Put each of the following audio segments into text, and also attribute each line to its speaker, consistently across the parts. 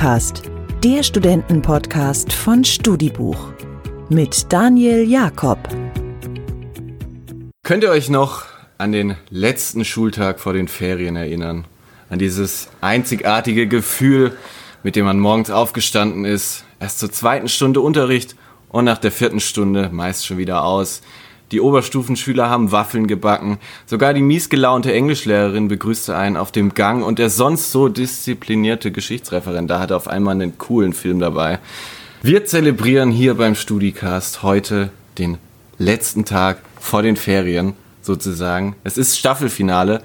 Speaker 1: StudiCast, der Studentenpodcast von Studibuch mit Daniel Jakob.
Speaker 2: Könnt ihr euch noch an den letzten Schultag vor den Ferien erinnern? An dieses einzigartige Gefühl, mit dem man morgens aufgestanden ist, erst zur zweiten Stunde Unterricht und nach der vierten Stunde meist schon wieder aus. Die Oberstufenschüler haben Waffeln gebacken. Sogar die miesgelaunte Englischlehrerin begrüßte einen auf dem Gang und der sonst so disziplinierte Geschichtsreferendar hatte auf einmal einen coolen Film dabei. Wir zelebrieren hier beim Studicast heute den letzten Tag vor den Ferien sozusagen. Es ist Staffelfinale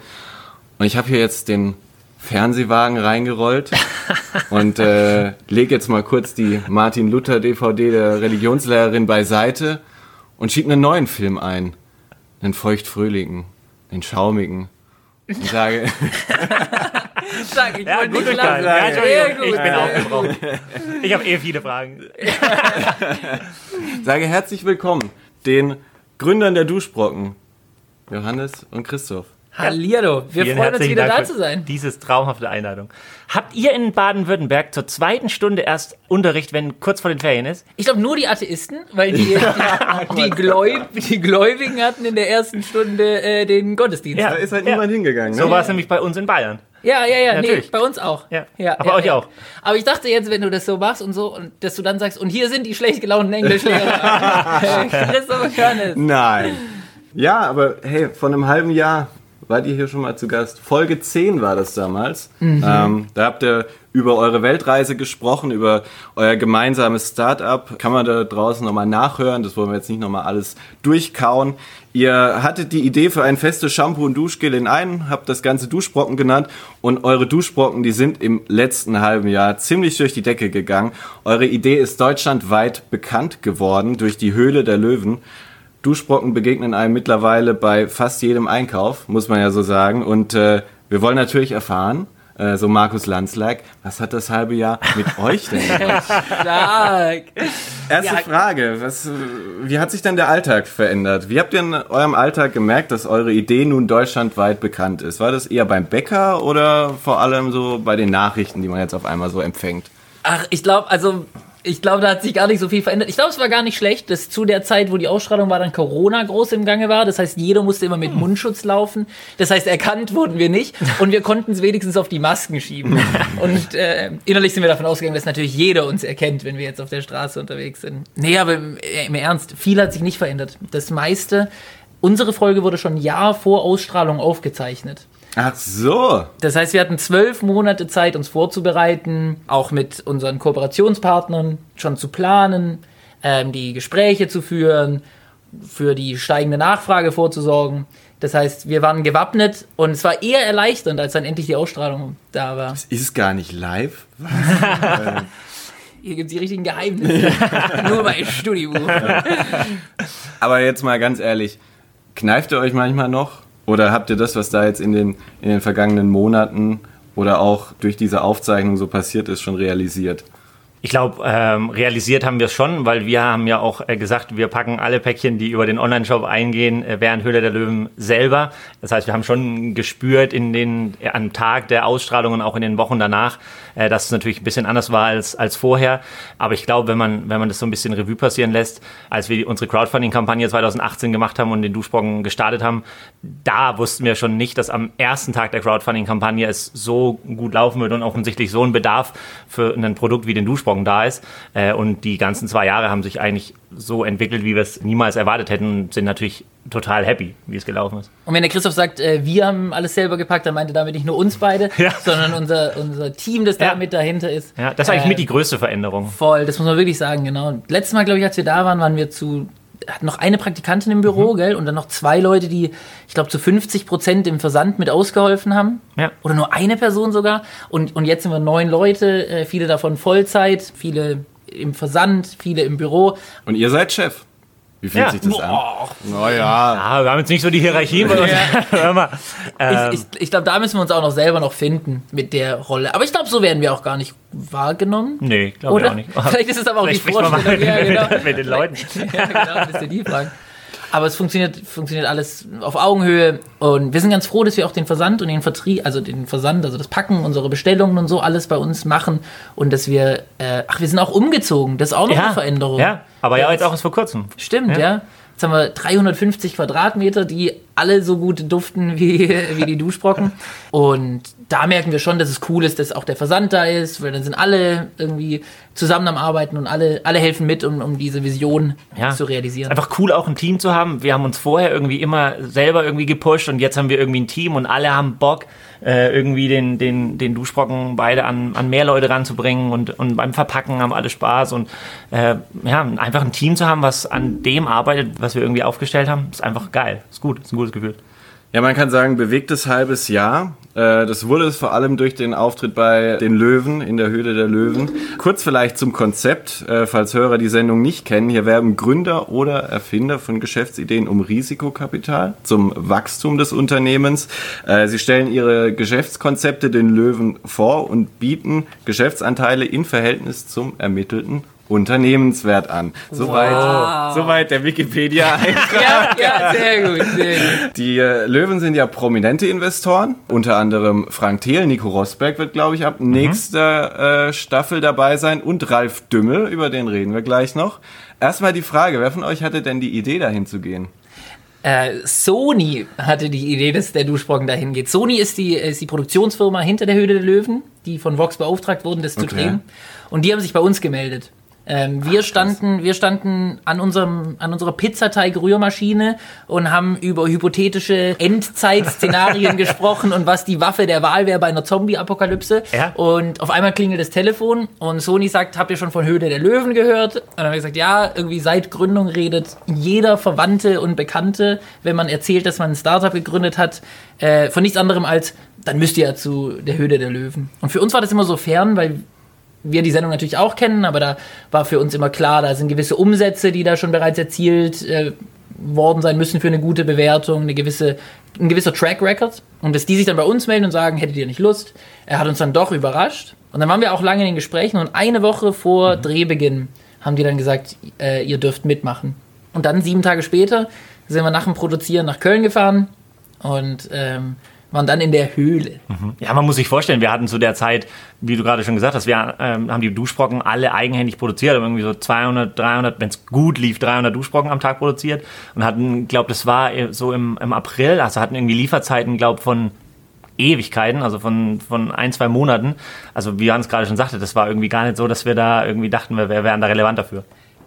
Speaker 2: und ich habe hier jetzt den Fernsehwagen reingerollt und äh, lege jetzt mal kurz die Martin Luther DVD der Religionslehrerin beiseite und schiebe einen neuen Film ein. Einen feuchtfröhlichen, einen schaumigen. Und sage.
Speaker 3: Sag, ich
Speaker 4: Ja,
Speaker 3: wollte
Speaker 4: gut
Speaker 3: nicht lachen.
Speaker 4: Ja,
Speaker 3: Sehr gut.
Speaker 4: ich bin aufgebraucht. Ich habe eh viele Fragen.
Speaker 2: sage herzlich willkommen den Gründern der Duschbrocken, Johannes und Christoph.
Speaker 3: Hallihallo, wir
Speaker 4: Vielen
Speaker 3: freuen uns wieder
Speaker 4: Dank
Speaker 3: da zu sein.
Speaker 4: Dieses traumhafte Einladung. Habt ihr in Baden-Württemberg zur zweiten Stunde erst Unterricht, wenn kurz vor den Ferien ist?
Speaker 3: Ich glaube nur die Atheisten, weil die, die, die, Gläub, die Gläubigen hatten in der ersten Stunde äh, den Gottesdienst.
Speaker 4: Ja.
Speaker 2: Da ist halt
Speaker 4: Ja.
Speaker 2: niemand hingegangen. Ne?
Speaker 4: So war es nämlich bei uns in Bayern.
Speaker 3: Ja, ja, ja, nee,
Speaker 4: Natürlich.
Speaker 3: bei uns auch.
Speaker 4: Ja. Aber euch auch.
Speaker 3: Aber ich dachte jetzt, wenn du das so machst und so, und dass du dann sagst, und hier sind die schlecht gelaunten Englischlehrer. Äh, Christoph Körnes.
Speaker 2: Nein. Ja, aber hey, vor einem halben Jahr wart ihr hier schon mal zu Gast. Folge 10 war das damals. Ähm, da habt ihr über eure Weltreise gesprochen, über euer gemeinsames Startup. Kann man da draußen nochmal nachhören. Das wollen wir jetzt nicht nochmal alles durchkauen. Ihr hattet die Idee für ein festes Shampoo und Duschgel in einen, habt das Ganze Duschbrocken genannt und eure Duschbrocken, die sind im letzten halben Jahr ziemlich durch die Decke gegangen. Eure Idee ist deutschlandweit bekannt geworden durch die Höhle der Löwen. Duschbrocken begegnen einem mittlerweile bei fast jedem Einkauf, muss man ja so sagen. Und äh, wir wollen natürlich erfahren, äh, so Markus Landslack, was hat das halbe Jahr mit euch denn gemacht?
Speaker 3: Stark.
Speaker 2: Erste
Speaker 3: Ja.
Speaker 2: Frage, was, wie hat sich denn der Alltag verändert? Wie habt ihr in eurem Alltag gemerkt, dass eure Idee nun deutschlandweit bekannt ist? War das eher beim Bäcker oder vor allem so bei den Nachrichten, die man jetzt auf einmal so empfängt?
Speaker 3: Ach, ich glaube, also ich glaube, da hat sich gar nicht so viel verändert. Ich glaube, es war gar nicht schlecht, dass zu der Zeit, wo die Ausstrahlung war, dann Corona groß im Gange war. Das heißt, jeder musste immer mit Mundschutz laufen. Das heißt, erkannt wurden wir nicht und wir konnten es wenigstens auf die Masken schieben. Und äh, innerlich sind wir davon ausgegangen, dass natürlich jeder uns erkennt, wenn wir jetzt auf der Straße unterwegs sind. Nee, aber im, äh, im Ernst, viel hat sich nicht verändert. Das meiste, unsere Folge wurde schon ein Jahr vor Ausstrahlung aufgezeichnet.
Speaker 2: Ach so.
Speaker 3: Das heißt, wir hatten zwölf Monate Zeit, uns vorzubereiten, auch mit unseren Kooperationspartnern schon zu planen, ähm, die Gespräche zu führen, für die steigende Nachfrage vorzusorgen. Das heißt, wir waren gewappnet und es war eher erleichternd, als dann endlich die Ausstrahlung da war.
Speaker 2: Ist es gar nicht live?
Speaker 3: Hier gibt es die richtigen Geheimnisse. Nur bei Studiobuch.
Speaker 2: Aber jetzt mal ganz ehrlich, kneift ihr euch manchmal noch? Oder habt ihr das, was da jetzt in den, in den vergangenen Monaten oder auch durch diese Aufzeichnung so passiert ist, schon realisiert?
Speaker 4: Ich glaube, ähm, realisiert haben wir es schon, weil wir haben ja auch äh, gesagt, wir packen alle Päckchen, die über den Online-Shop eingehen, äh, während Höhle der Löwen selber. Das heißt, wir haben schon gespürt in den, äh, am Tag der Ausstrahlung und auch in den Wochen danach, äh, dass es natürlich ein bisschen anders war als, als vorher. Aber ich glaube, wenn man, wenn man das so ein bisschen Revue passieren lässt, als wir unsere Crowdfunding-Kampagne 2018 gemacht haben und den Duschbrocken gestartet haben, da wussten wir schon nicht, dass am ersten Tag der Crowdfunding-Kampagne es so gut laufen wird und offensichtlich so ein Bedarf für ein Produkt wie den Duschbrocken da ist. Äh, Und die ganzen zwei Jahre haben sich eigentlich so entwickelt, wie wir es niemals erwartet hätten und sind natürlich total happy, wie es gelaufen ist.
Speaker 3: Und wenn der Christoph sagt, äh, wir haben alles selber gepackt, dann meinte damit nicht nur uns beide,
Speaker 4: Ja.
Speaker 3: sondern unser, unser Team, das da
Speaker 4: Ja.
Speaker 3: mit dahinter ist.
Speaker 4: Ja, das ist eigentlich
Speaker 3: Äh,
Speaker 4: mit die größte Veränderung.
Speaker 3: Voll, das muss man wirklich sagen, genau. Letztes Mal, glaube ich, als wir da waren, waren wir zu, hatten noch eine Praktikantin im Büro,
Speaker 4: Mhm.
Speaker 3: gell, und dann noch zwei Leute, die, ich glaube, zu 50 Prozent im Versand mit ausgeholfen haben.
Speaker 4: Ja.
Speaker 3: Oder nur eine Person sogar. Und, und jetzt sind wir neun Leute, äh, viele davon Vollzeit, viele im Versand, viele im Büro.
Speaker 2: Und ihr seid Chef. Wie fühlt
Speaker 4: Ja.
Speaker 2: sich das
Speaker 3: Boah.
Speaker 2: an? Naja.
Speaker 4: Ah, wir haben jetzt nicht so die Hierarchien bei uns. Hör mal. Ähm,
Speaker 3: Ich, ich, ich glaube, da müssen wir uns auch noch selber noch finden mit der Rolle. Aber ich glaube, so werden wir auch gar nicht wahrgenommen.
Speaker 4: nee, glaube ich auch nicht.
Speaker 3: Vielleicht ist es aber auch
Speaker 4: Vielleicht
Speaker 3: die
Speaker 4: man mal
Speaker 3: Vorstellung.
Speaker 4: mit,
Speaker 3: ja, genau.
Speaker 4: mit, mit den Leuten.
Speaker 3: ja, genau, das ist ja die Frage. Aber es funktioniert, funktioniert alles auf Augenhöhe und wir sind ganz froh, dass wir auch den Versand und den Vertrieb, also den Versand, also das Packen, unsere Bestellungen und so alles bei uns machen und dass wir, äh, ach, wir sind auch umgezogen, das ist auch noch eine Veränderung.
Speaker 4: Ja, aber ja, jetzt auch erst vor kurzem.
Speaker 3: Stimmt, ja. Jetzt haben wir 350 Quadratmeter, die alle so gut duften wie, wie die Duschbrocken. Und da merken wir schon, dass es cool ist, dass auch der Versand da ist, weil dann sind alle irgendwie zusammen am Arbeiten und alle, alle helfen mit, um, um diese Vision
Speaker 4: Ja.
Speaker 3: zu realisieren.
Speaker 4: Einfach cool, auch ein Team zu haben. Wir haben uns vorher irgendwie immer selber irgendwie gepusht und jetzt haben wir irgendwie ein Team und alle haben Bock, äh, irgendwie den, den, den Duschbrocken beide an, an mehr Leute ranzubringen und, und beim Verpacken haben alle Spaß und äh, ja, einfach ein Team zu haben, was an dem arbeitet, was wir irgendwie aufgestellt haben, ist einfach geil. Ist gut, ist ein gutes Gefühl.
Speaker 2: Ja, man kann sagen, bewegtes halbes Jahr. Äh, Das wurde es vor allem durch den Auftritt bei den Löwen in der Höhle der Löwen. Kurz vielleicht zum Konzept, äh, falls Hörer die Sendung nicht kennen. Hier werben Gründer oder Erfinder von Geschäftsideen um Risikokapital zum Wachstum des Unternehmens. Äh, Sie stellen ihre Geschäftskonzepte den Löwen vor und bieten Geschäftsanteile in Verhältnis zum ermittelten Unternehmenswert an. Soweit, soweit der Wikipedia.
Speaker 3: ja, ja, sehr gut, sehr gut.
Speaker 2: Die äh, Löwen sind ja prominente Investoren, unter anderem Frank Thiel, Nico Rosberg wird, glaube ich, ab nächster äh, Staffel dabei sein und Ralf Dümmel, über den reden wir gleich noch. Erstmal die Frage, wer von euch hatte denn die Idee, dahin zu gehen?
Speaker 3: Äh, Sony hatte die Idee, dass der Duschbrocken dahin geht. Sony ist die, ist die Produktionsfirma hinter der Höhle der Löwen, die von Vox beauftragt wurden, das zu
Speaker 2: Okay.
Speaker 3: drehen. Und die haben sich bei uns gemeldet. Ähm, wir, standen, wir standen an, unserem, an unserer Pizzateig-Rührmaschine und haben über hypothetische Endzeit-Szenarien gesprochen und was die Waffe der Wahl wäre bei einer Zombie-Apokalypse.
Speaker 4: Ja.
Speaker 3: Und auf einmal klingelt das Telefon und Sony sagt, habt ihr schon von Höhle der Löwen gehört? Und dann haben wir gesagt, ja, irgendwie seit Gründung redet jeder Verwandte und Bekannte, wenn man erzählt, dass man ein Startup gegründet hat, äh, von nichts anderem als, dann müsst ihr ja zu der Höhle der Löwen. Und für uns war das immer so fern, weil wir die Sendung natürlich auch kennen, aber da war für uns immer klar, da sind gewisse Umsätze, die da schon bereits erzielt äh, worden sein müssen für eine gute Bewertung, eine gewisse, ein gewisser Track Record. Und dass die sich dann bei uns melden und sagen, hättet ihr nicht Lust? Er hat uns dann doch überrascht. Und dann waren wir auch lange in den Gesprächen und eine Woche vor Drehbeginn haben die dann gesagt, äh, ihr dürft mitmachen. Und dann sieben Tage später sind wir nach dem Produzieren nach Köln gefahren und ähm, waren dann in der Höhle.
Speaker 4: Ja, man muss sich vorstellen, wir hatten zu der Zeit, wie du gerade schon gesagt hast, wir ähm, haben die Duschbrocken alle eigenhändig produziert, haben irgendwie so 200, 300, wenn es gut lief, 300 Duschbrocken am Tag produziert und hatten, glaube das war so im, im April, also hatten irgendwie Lieferzeiten, glaube von Ewigkeiten, also von, von ein, zwei Monaten. Also wie Hans gerade schon sagte, das war irgendwie gar nicht so, dass wir da irgendwie dachten, wir, wir wären da relevant dafür.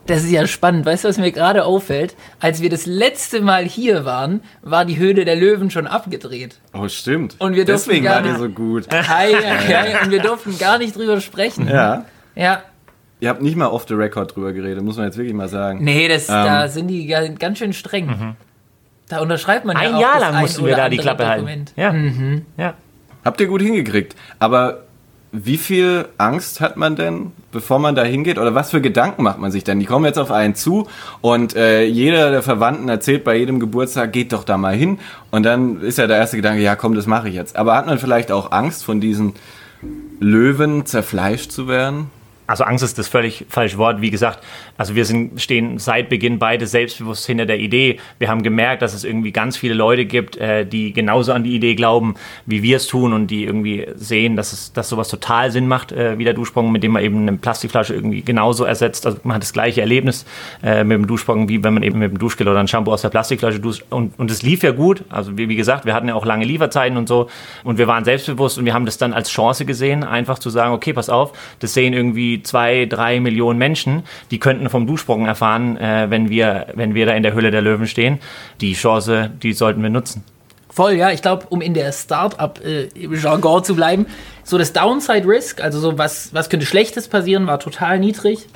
Speaker 3: Das ist ja spannend. Weißt du, was mir gerade auffällt? Als wir das letzte Mal hier waren, war die Höhle der Löwen schon abgedreht.
Speaker 2: Oh, stimmt.
Speaker 3: Und wir durften
Speaker 2: Deswegen
Speaker 3: gar
Speaker 2: war die
Speaker 3: nicht-
Speaker 2: so gut.
Speaker 3: Hi, hi, und wir durften gar nicht drüber sprechen.
Speaker 2: Ja.
Speaker 3: Ja.
Speaker 2: Ihr habt nicht mal off the record drüber geredet, muss man jetzt wirklich mal sagen.
Speaker 3: Nee, das,
Speaker 2: Ähm.
Speaker 3: da sind die ga- ganz schön streng. Da unterschreibt man ja
Speaker 4: Ein
Speaker 3: auch
Speaker 4: Jahr
Speaker 3: das
Speaker 4: lang
Speaker 3: ein
Speaker 4: mussten wir da die Klappe
Speaker 3: Dokument.
Speaker 4: halten. Ja. ja.
Speaker 2: Habt ihr gut hingekriegt. Aber wie viel Angst hat man denn, bevor man da hingeht? Oder was für Gedanken macht man sich denn? Die kommen jetzt auf einen zu und äh, jeder der Verwandten erzählt bei jedem Geburtstag, geht doch da mal hin. Und dann ist ja der erste Gedanke, ja komm, das mache ich jetzt. Aber hat man vielleicht auch Angst, von diesen Löwen zerfleischt zu werden?
Speaker 4: Also Angst ist das völlig falsche Wort. Wie gesagt, also wir sind, stehen seit Beginn beide selbstbewusst hinter der Idee. Wir haben gemerkt, dass es irgendwie ganz viele Leute gibt, äh, die genauso an die Idee glauben, wie wir es tun und die irgendwie sehen, dass es, dass sowas total Sinn macht, äh, wie der Duschsprung, mit dem man eben eine Plastikflasche irgendwie genauso ersetzt. Also man hat das gleiche Erlebnis äh, mit dem Duschsprung, wie wenn man eben mit dem Duschgel oder ein Shampoo aus der Plastikflasche duscht. Und, und es lief ja gut. Also wie, wie gesagt, wir hatten ja auch lange Lieferzeiten und so. Und wir waren selbstbewusst und wir haben das dann als Chance gesehen, einfach zu sagen, okay, pass auf, das sehen irgendwie zwei, drei Millionen Menschen, die könnten vom Duschsprung erfahren, äh, wenn, wir, wenn wir da in der Höhle der Löwen stehen. Die Chance, die sollten wir nutzen.
Speaker 3: Voll, ja. Ich glaube, um in der Start-up-Jargon zu bleiben, so das Downside-Risk, also so was, was könnte Schlechtes passieren, war total niedrig.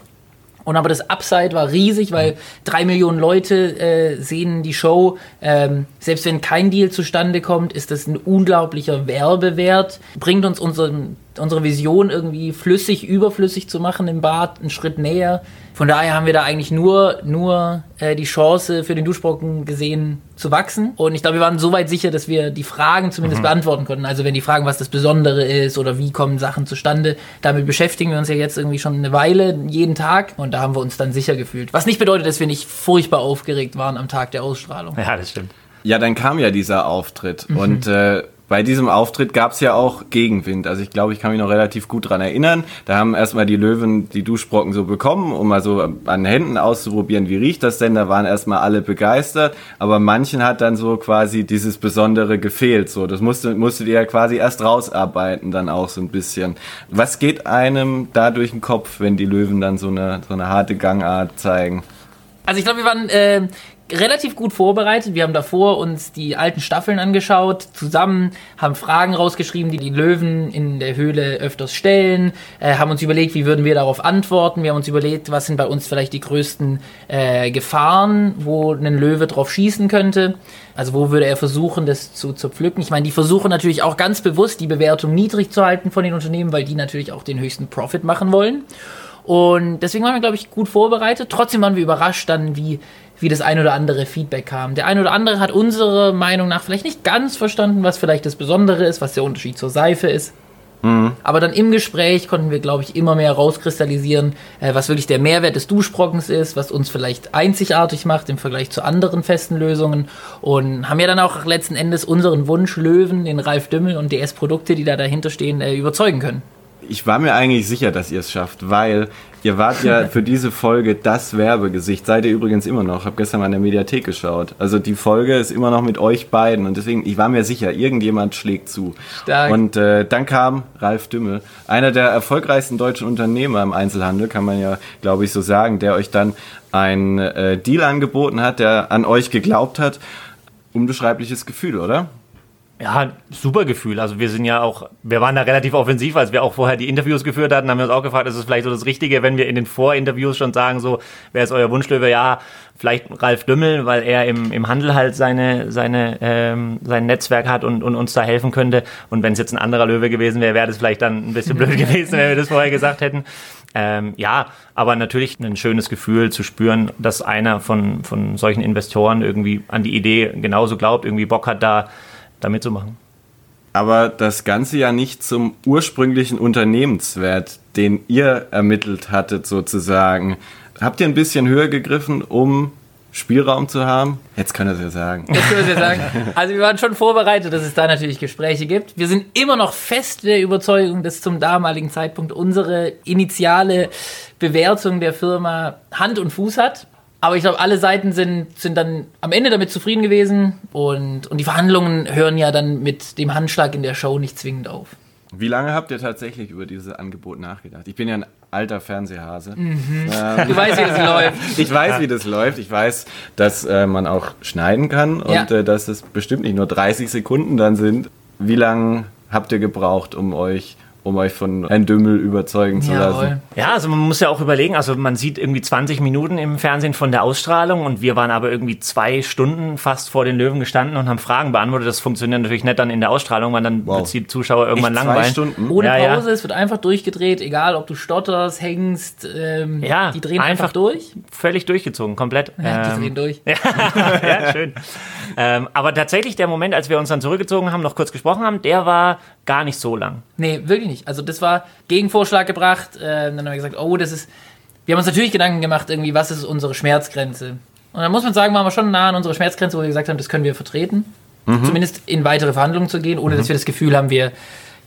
Speaker 3: Und aber das Upside war riesig, weil drei Millionen Leute äh, sehen die Show. Ähm, selbst wenn kein Deal zustande kommt, ist das ein unglaublicher Werbewert. Bringt uns unseren unsere Vision irgendwie flüssig, überflüssig zu machen im Bad, einen Schritt näher. Von daher haben wir da eigentlich nur, nur äh, die Chance für den Duschbrocken gesehen zu wachsen. Und ich glaube, wir waren so weit sicher, dass wir die Fragen zumindest mhm. beantworten konnten. Also wenn die Fragen, was das Besondere ist oder wie kommen Sachen zustande, damit beschäftigen wir uns ja jetzt irgendwie schon eine Weile, jeden Tag. Und da haben wir uns dann sicher gefühlt. Was nicht bedeutet, dass wir nicht furchtbar aufgeregt waren am Tag der Ausstrahlung.
Speaker 4: Ja, das stimmt.
Speaker 2: Ja, dann kam ja dieser Auftritt. Mhm. Und äh, bei diesem Auftritt gab es ja auch Gegenwind. Also ich glaube, ich kann mich noch relativ gut dran erinnern. Da haben erstmal die Löwen die Duschbrocken so bekommen, um mal so an Händen auszuprobieren, wie riecht das denn. Da waren erstmal alle begeistert, aber manchen hat dann so quasi dieses Besondere gefehlt. So, das musste, musstet ihr ja quasi erst rausarbeiten, dann auch so ein bisschen. Was geht einem da durch den Kopf, wenn die Löwen dann so eine, so eine harte Gangart zeigen?
Speaker 3: Also ich glaube, wir waren äh, relativ gut vorbereitet. Wir haben davor uns die alten Staffeln angeschaut, zusammen, haben Fragen rausgeschrieben, die die Löwen in der Höhle öfters stellen, äh, haben uns überlegt, wie würden wir darauf antworten. Wir haben uns überlegt, was sind bei uns vielleicht die größten äh, Gefahren, wo ein Löwe drauf schießen könnte. Also wo würde er versuchen, das zu zerpflücken? Ich meine, die versuchen natürlich auch ganz bewusst, die Bewertung niedrig zu halten von den Unternehmen, weil die natürlich auch den höchsten Profit machen wollen. Und deswegen waren wir, glaube ich, gut vorbereitet. Trotzdem waren wir überrascht dann, wie wie das ein oder andere Feedback kam. Der ein oder andere hat unsere Meinung nach vielleicht nicht ganz verstanden, was vielleicht das Besondere ist, was der Unterschied zur Seife ist. Mhm. Aber dann im Gespräch konnten wir, glaube ich, immer mehr rauskristallisieren, äh, was wirklich der Mehrwert des Duschbrockens ist, was uns vielleicht einzigartig macht im Vergleich zu anderen festen Lösungen. Und haben ja dann auch letzten Endes unseren Wunsch Löwen, den Ralf Dümmel und DS-Produkte, die da dahinter stehen, äh, überzeugen können
Speaker 2: ich war mir eigentlich sicher, dass ihr es schafft, weil ihr wart ja für diese Folge das Werbegesicht. Seid ihr übrigens immer noch. Hab gestern mal in der Mediathek geschaut. Also die Folge ist immer noch mit euch beiden und deswegen, ich war mir sicher, irgendjemand schlägt zu. Stark. Und äh, dann kam Ralf Dümmel, einer der erfolgreichsten deutschen Unternehmer im Einzelhandel, kann man ja, glaube ich, so sagen, der euch dann ein äh, Deal angeboten hat, der an euch geglaubt hat. Unbeschreibliches Gefühl, oder?
Speaker 4: Ja, super Gefühl. Also wir sind ja auch, wir waren da relativ offensiv, als wir auch vorher die Interviews geführt hatten, haben wir uns auch gefragt, ist es vielleicht so das Richtige, wenn wir in den Vorinterviews schon sagen, so, wer ist euer Wunschlöwe? Ja, vielleicht Ralf Dümmel, weil er im, im Handel halt seine, seine, ähm, sein Netzwerk hat und, und uns da helfen könnte. Und wenn es jetzt ein anderer Löwe gewesen wäre, wäre das vielleicht dann ein bisschen blöd gewesen, wenn wir das vorher gesagt hätten. Ähm, ja, aber natürlich ein schönes Gefühl zu spüren, dass einer von, von solchen Investoren irgendwie an die Idee genauso glaubt, irgendwie Bock hat, da da mitzumachen.
Speaker 2: Aber das Ganze ja nicht zum ursprünglichen Unternehmenswert, den ihr ermittelt hattet, sozusagen. Habt ihr ein bisschen höher gegriffen, um Spielraum zu haben? Jetzt können wir es ja sagen. Jetzt können
Speaker 3: wir es ja sagen. Also wir waren schon vorbereitet, dass es da natürlich Gespräche gibt. Wir sind immer noch fest der Überzeugung, dass zum damaligen Zeitpunkt unsere initiale Bewertung der Firma Hand und Fuß hat. Aber ich glaube, alle Seiten sind, sind dann am Ende damit zufrieden gewesen und, und die Verhandlungen hören ja dann mit dem Handschlag in der Show nicht zwingend auf.
Speaker 2: Wie lange habt ihr tatsächlich über dieses Angebot nachgedacht? Ich bin ja ein alter Fernsehhase. Mhm. Ähm,
Speaker 3: du weißt, wie das läuft.
Speaker 2: Ich weiß, wie das läuft. Ich weiß, dass äh, man auch schneiden kann und ja. äh, dass es bestimmt nicht nur 30 Sekunden dann sind. Wie lange habt ihr gebraucht, um euch um euch von Herrn Dümmel überzeugen zu Jawohl. lassen.
Speaker 4: Ja, also man muss ja auch überlegen, also man sieht irgendwie 20 Minuten im Fernsehen von der Ausstrahlung und wir waren aber irgendwie zwei Stunden fast vor den Löwen gestanden und haben Fragen beantwortet. Das funktioniert natürlich nicht dann in der Ausstrahlung, weil dann wow. wird die Zuschauer irgendwann Echt langweilen. Zwei
Speaker 3: Stunden? Ohne ja, Pause, ja. es wird einfach durchgedreht, egal ob du stotterst, hängst, ähm,
Speaker 4: ja, die drehen einfach, einfach, durch. Völlig durchgezogen, komplett.
Speaker 3: Ja, die ähm, drehen durch.
Speaker 4: ja, schön. ähm, aber tatsächlich der Moment, als wir uns dann zurückgezogen haben, noch kurz gesprochen haben, der war gar nicht so lang.
Speaker 3: Nee, wirklich nicht. Also das war Gegenvorschlag gebracht. Äh, dann haben wir gesagt, oh, das ist. Wir haben uns natürlich Gedanken gemacht, irgendwie, was ist unsere Schmerzgrenze? Und dann muss man sagen, waren wir schon nah an unserer Schmerzgrenze, wo wir gesagt haben, das können wir vertreten. Mhm. Zumindest in weitere Verhandlungen zu gehen, ohne mhm. dass wir das Gefühl haben, wir,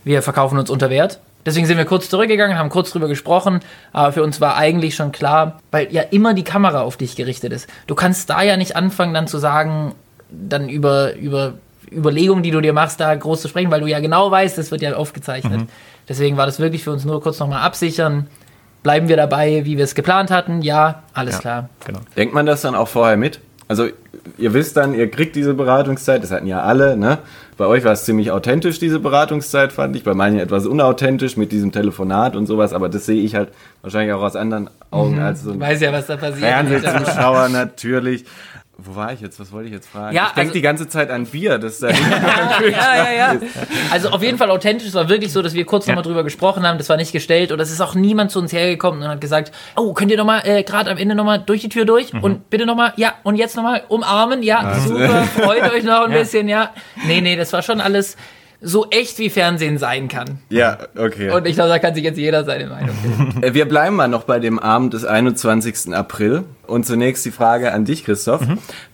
Speaker 3: wir verkaufen uns unter Wert. Deswegen sind wir kurz zurückgegangen, haben kurz drüber gesprochen, aber für uns war eigentlich schon klar, weil ja immer die Kamera auf dich gerichtet ist. Du kannst da ja nicht anfangen, dann zu sagen, dann über, über Überlegungen, die du dir machst, da groß zu sprechen, weil du ja genau weißt, das wird ja aufgezeichnet. Mhm. Deswegen war das wirklich für uns nur kurz nochmal absichern. Bleiben wir dabei, wie wir es geplant hatten? Ja, alles ja, klar.
Speaker 2: Genau. Denkt man das dann auch vorher mit? Also ihr wisst dann, ihr kriegt diese Beratungszeit, das hatten ja alle, ne? Bei euch war es ziemlich authentisch, diese Beratungszeit, fand ich. Bei manchen etwas unauthentisch mit diesem Telefonat und sowas, aber das sehe ich halt wahrscheinlich auch aus anderen Augen mhm. als so ein
Speaker 3: Weiß ja, was da passiert.
Speaker 2: Fernsehzuschauer natürlich. Wo war ich jetzt? Was wollte ich jetzt fragen?
Speaker 3: Ja,
Speaker 2: ich denke
Speaker 3: also-
Speaker 2: die ganze Zeit an Bier. Das
Speaker 3: ja, ja, ja. Also auf jeden Fall authentisch. Es war wirklich so, dass wir kurz
Speaker 4: Ja.
Speaker 3: nochmal drüber gesprochen haben. Das war nicht gestellt. Und es ist auch niemand zu uns hergekommen und hat gesagt, oh, könnt ihr nochmal äh, gerade am Ende nochmal durch die Tür durch? Und bitte nochmal, ja, und jetzt nochmal umarmen. Ja, super, freut euch noch ein
Speaker 4: Ja.
Speaker 3: bisschen, ja. Nee, nee, das war schon alles so echt, wie Fernsehen sein kann.
Speaker 2: ja, okay.
Speaker 3: Und ich glaube, da kann sich jetzt jeder seine Meinung bilden.
Speaker 2: Äh, Wir bleiben mal noch bei dem Abend des 21. April. Und zunächst die Frage an dich, Christoph.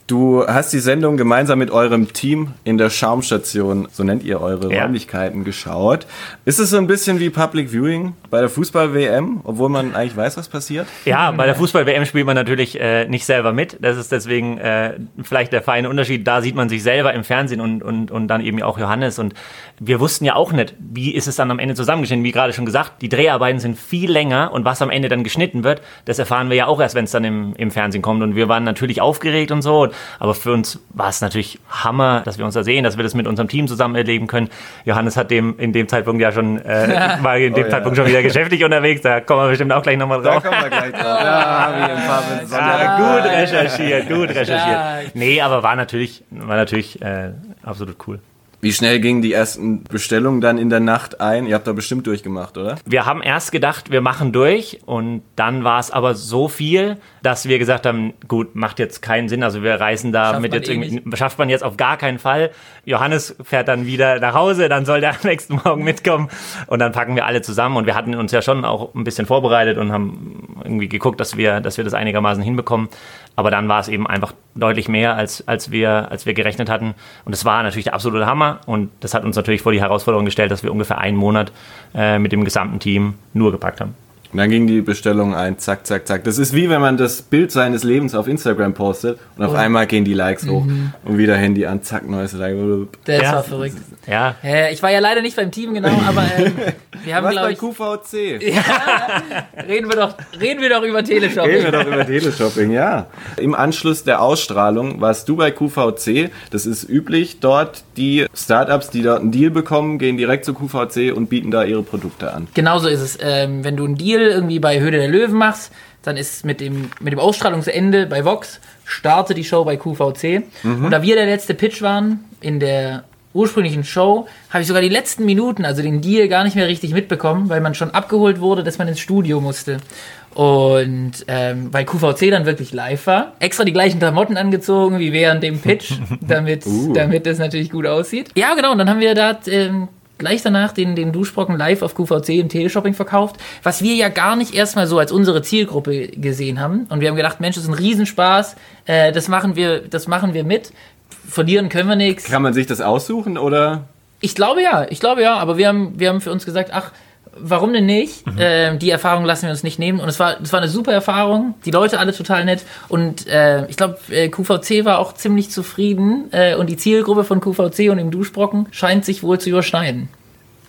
Speaker 2: Du hast die Sendung gemeinsam mit eurem Team in der Schaumstation, so nennt ihr eure
Speaker 4: Ja.
Speaker 2: Räumlichkeiten, geschaut. Ist es so ein bisschen wie Public Viewing bei der Fußball-WM, obwohl man eigentlich weiß, was passiert?
Speaker 4: Ja, bei der Fußball-WM spielt man natürlich äh, nicht selber mit. Das ist deswegen äh, vielleicht der feine Unterschied. Da sieht man sich selber im Fernsehen und, und, und dann eben auch Johannes. Und wir wussten ja auch nicht, wie ist es dann am Ende zusammengeschnitten. Wie gerade schon gesagt, die Dreharbeiten sind viel länger und was am Ende dann geschnitten wird, das erfahren wir ja auch erst, wenn es dann im, im Fernsehen kommt. Und wir waren natürlich aufgeregt und so. Aber für uns war es natürlich Hammer, dass wir uns da sehen, dass wir das mit unserem Team zusammen erleben können. Johannes hat dem in dem Zeitpunkt ja schon, äh, war in dem
Speaker 2: Oh ja.
Speaker 4: Zeitpunkt schon wieder geschäftlich unterwegs. Da kommen wir bestimmt auch gleich nochmal
Speaker 2: Da
Speaker 4: drauf.
Speaker 2: kommen wir gleich drauf. Ja, wir ein paar mit
Speaker 4: Ja, gut recherchiert, gut recherchiert.
Speaker 3: Ja.
Speaker 4: Nee, aber war natürlich, war natürlich äh, absolut cool.
Speaker 2: Wie schnell gingen die ersten Bestellungen dann in der Nacht ein? Ihr habt da bestimmt durchgemacht, oder?
Speaker 4: Wir haben erst gedacht, wir machen durch und dann war es aber so viel, dass wir gesagt haben, gut, macht jetzt keinen Sinn. Also wir reisen da
Speaker 3: Schafft
Speaker 4: mit
Speaker 3: man
Speaker 4: jetzt
Speaker 3: eh
Speaker 4: irgendwie, schafft man jetzt auf gar keinen Fall. Johannes fährt dann wieder nach Hause, dann soll der am nächsten Morgen mitkommen und dann packen wir alle zusammen und wir hatten uns ja schon auch ein bisschen vorbereitet und haben irgendwie geguckt, dass wir, dass wir das einigermaßen hinbekommen. Aber dann war es eben einfach deutlich mehr, als, als, wir, als wir gerechnet hatten. Und es war natürlich der absolute Hammer. Und das hat uns natürlich vor die Herausforderung gestellt, dass wir ungefähr einen Monat äh, mit dem gesamten Team nur gepackt haben.
Speaker 2: Und dann ging die Bestellung ein, zack, zack, zack. Das ist wie wenn man das Bild seines Lebens auf Instagram postet und auf einmal gehen die Likes hoch und wieder Handy an, zack, neues Like.
Speaker 3: Das
Speaker 4: Ja.
Speaker 3: war verrückt.
Speaker 4: Ja,
Speaker 3: Äh, ich war ja leider nicht beim Team, genau, aber ähm, wir haben,
Speaker 2: Was
Speaker 3: glaube
Speaker 2: bei
Speaker 3: ich,
Speaker 2: QVC?
Speaker 3: reden wir, doch, reden wir doch über
Speaker 2: Reden wir
Speaker 3: Teleshopping.
Speaker 2: doch über Teleshopping, ja. Im Anschluss der Ausstrahlung warst du bei QVC. Das ist üblich dort. Die Startups, die dort einen Deal bekommen, gehen direkt zu QVC und bieten da ihre Produkte an.
Speaker 3: Genauso ist es. Ähm, wenn du einen Deal irgendwie bei Höhle der Löwen machst, dann ist mit dem, mit dem Ausstrahlungsende bei Vox, startet die Show bei QVC. Und da wir der letzte Pitch waren in der ursprünglichen Show, habe ich sogar die letzten Minuten, also den Deal, gar nicht mehr richtig mitbekommen, weil man schon abgeholt wurde, dass man ins Studio musste. Und ähm, weil QVC dann wirklich live war, extra die gleichen Klamotten angezogen wie während dem Pitch, damit,
Speaker 2: Uh.
Speaker 3: damit das natürlich gut aussieht. Ja, genau, und dann haben wir da ähm, gleich danach den, den Duschbrocken live auf QVC im Teleshopping verkauft, was wir ja gar nicht erstmal so als unsere Zielgruppe gesehen haben. Und wir haben gedacht, Mensch, das ist ein Riesenspaß, äh, das, machen wir, das machen wir mit. Verlieren können wir nichts.
Speaker 2: Kann man sich das aussuchen oder?
Speaker 3: Ich glaube ja, ich glaube ja, aber wir haben, wir haben für uns gesagt, ach, warum denn nicht? Ähm, die Erfahrung lassen wir uns nicht nehmen. Und es war, es war eine super Erfahrung. Die Leute alle total nett. Und äh, ich glaube, äh, QVC war auch ziemlich zufrieden. Äh, und die Zielgruppe von QVC und dem Duschbrocken scheint sich wohl zu überschneiden.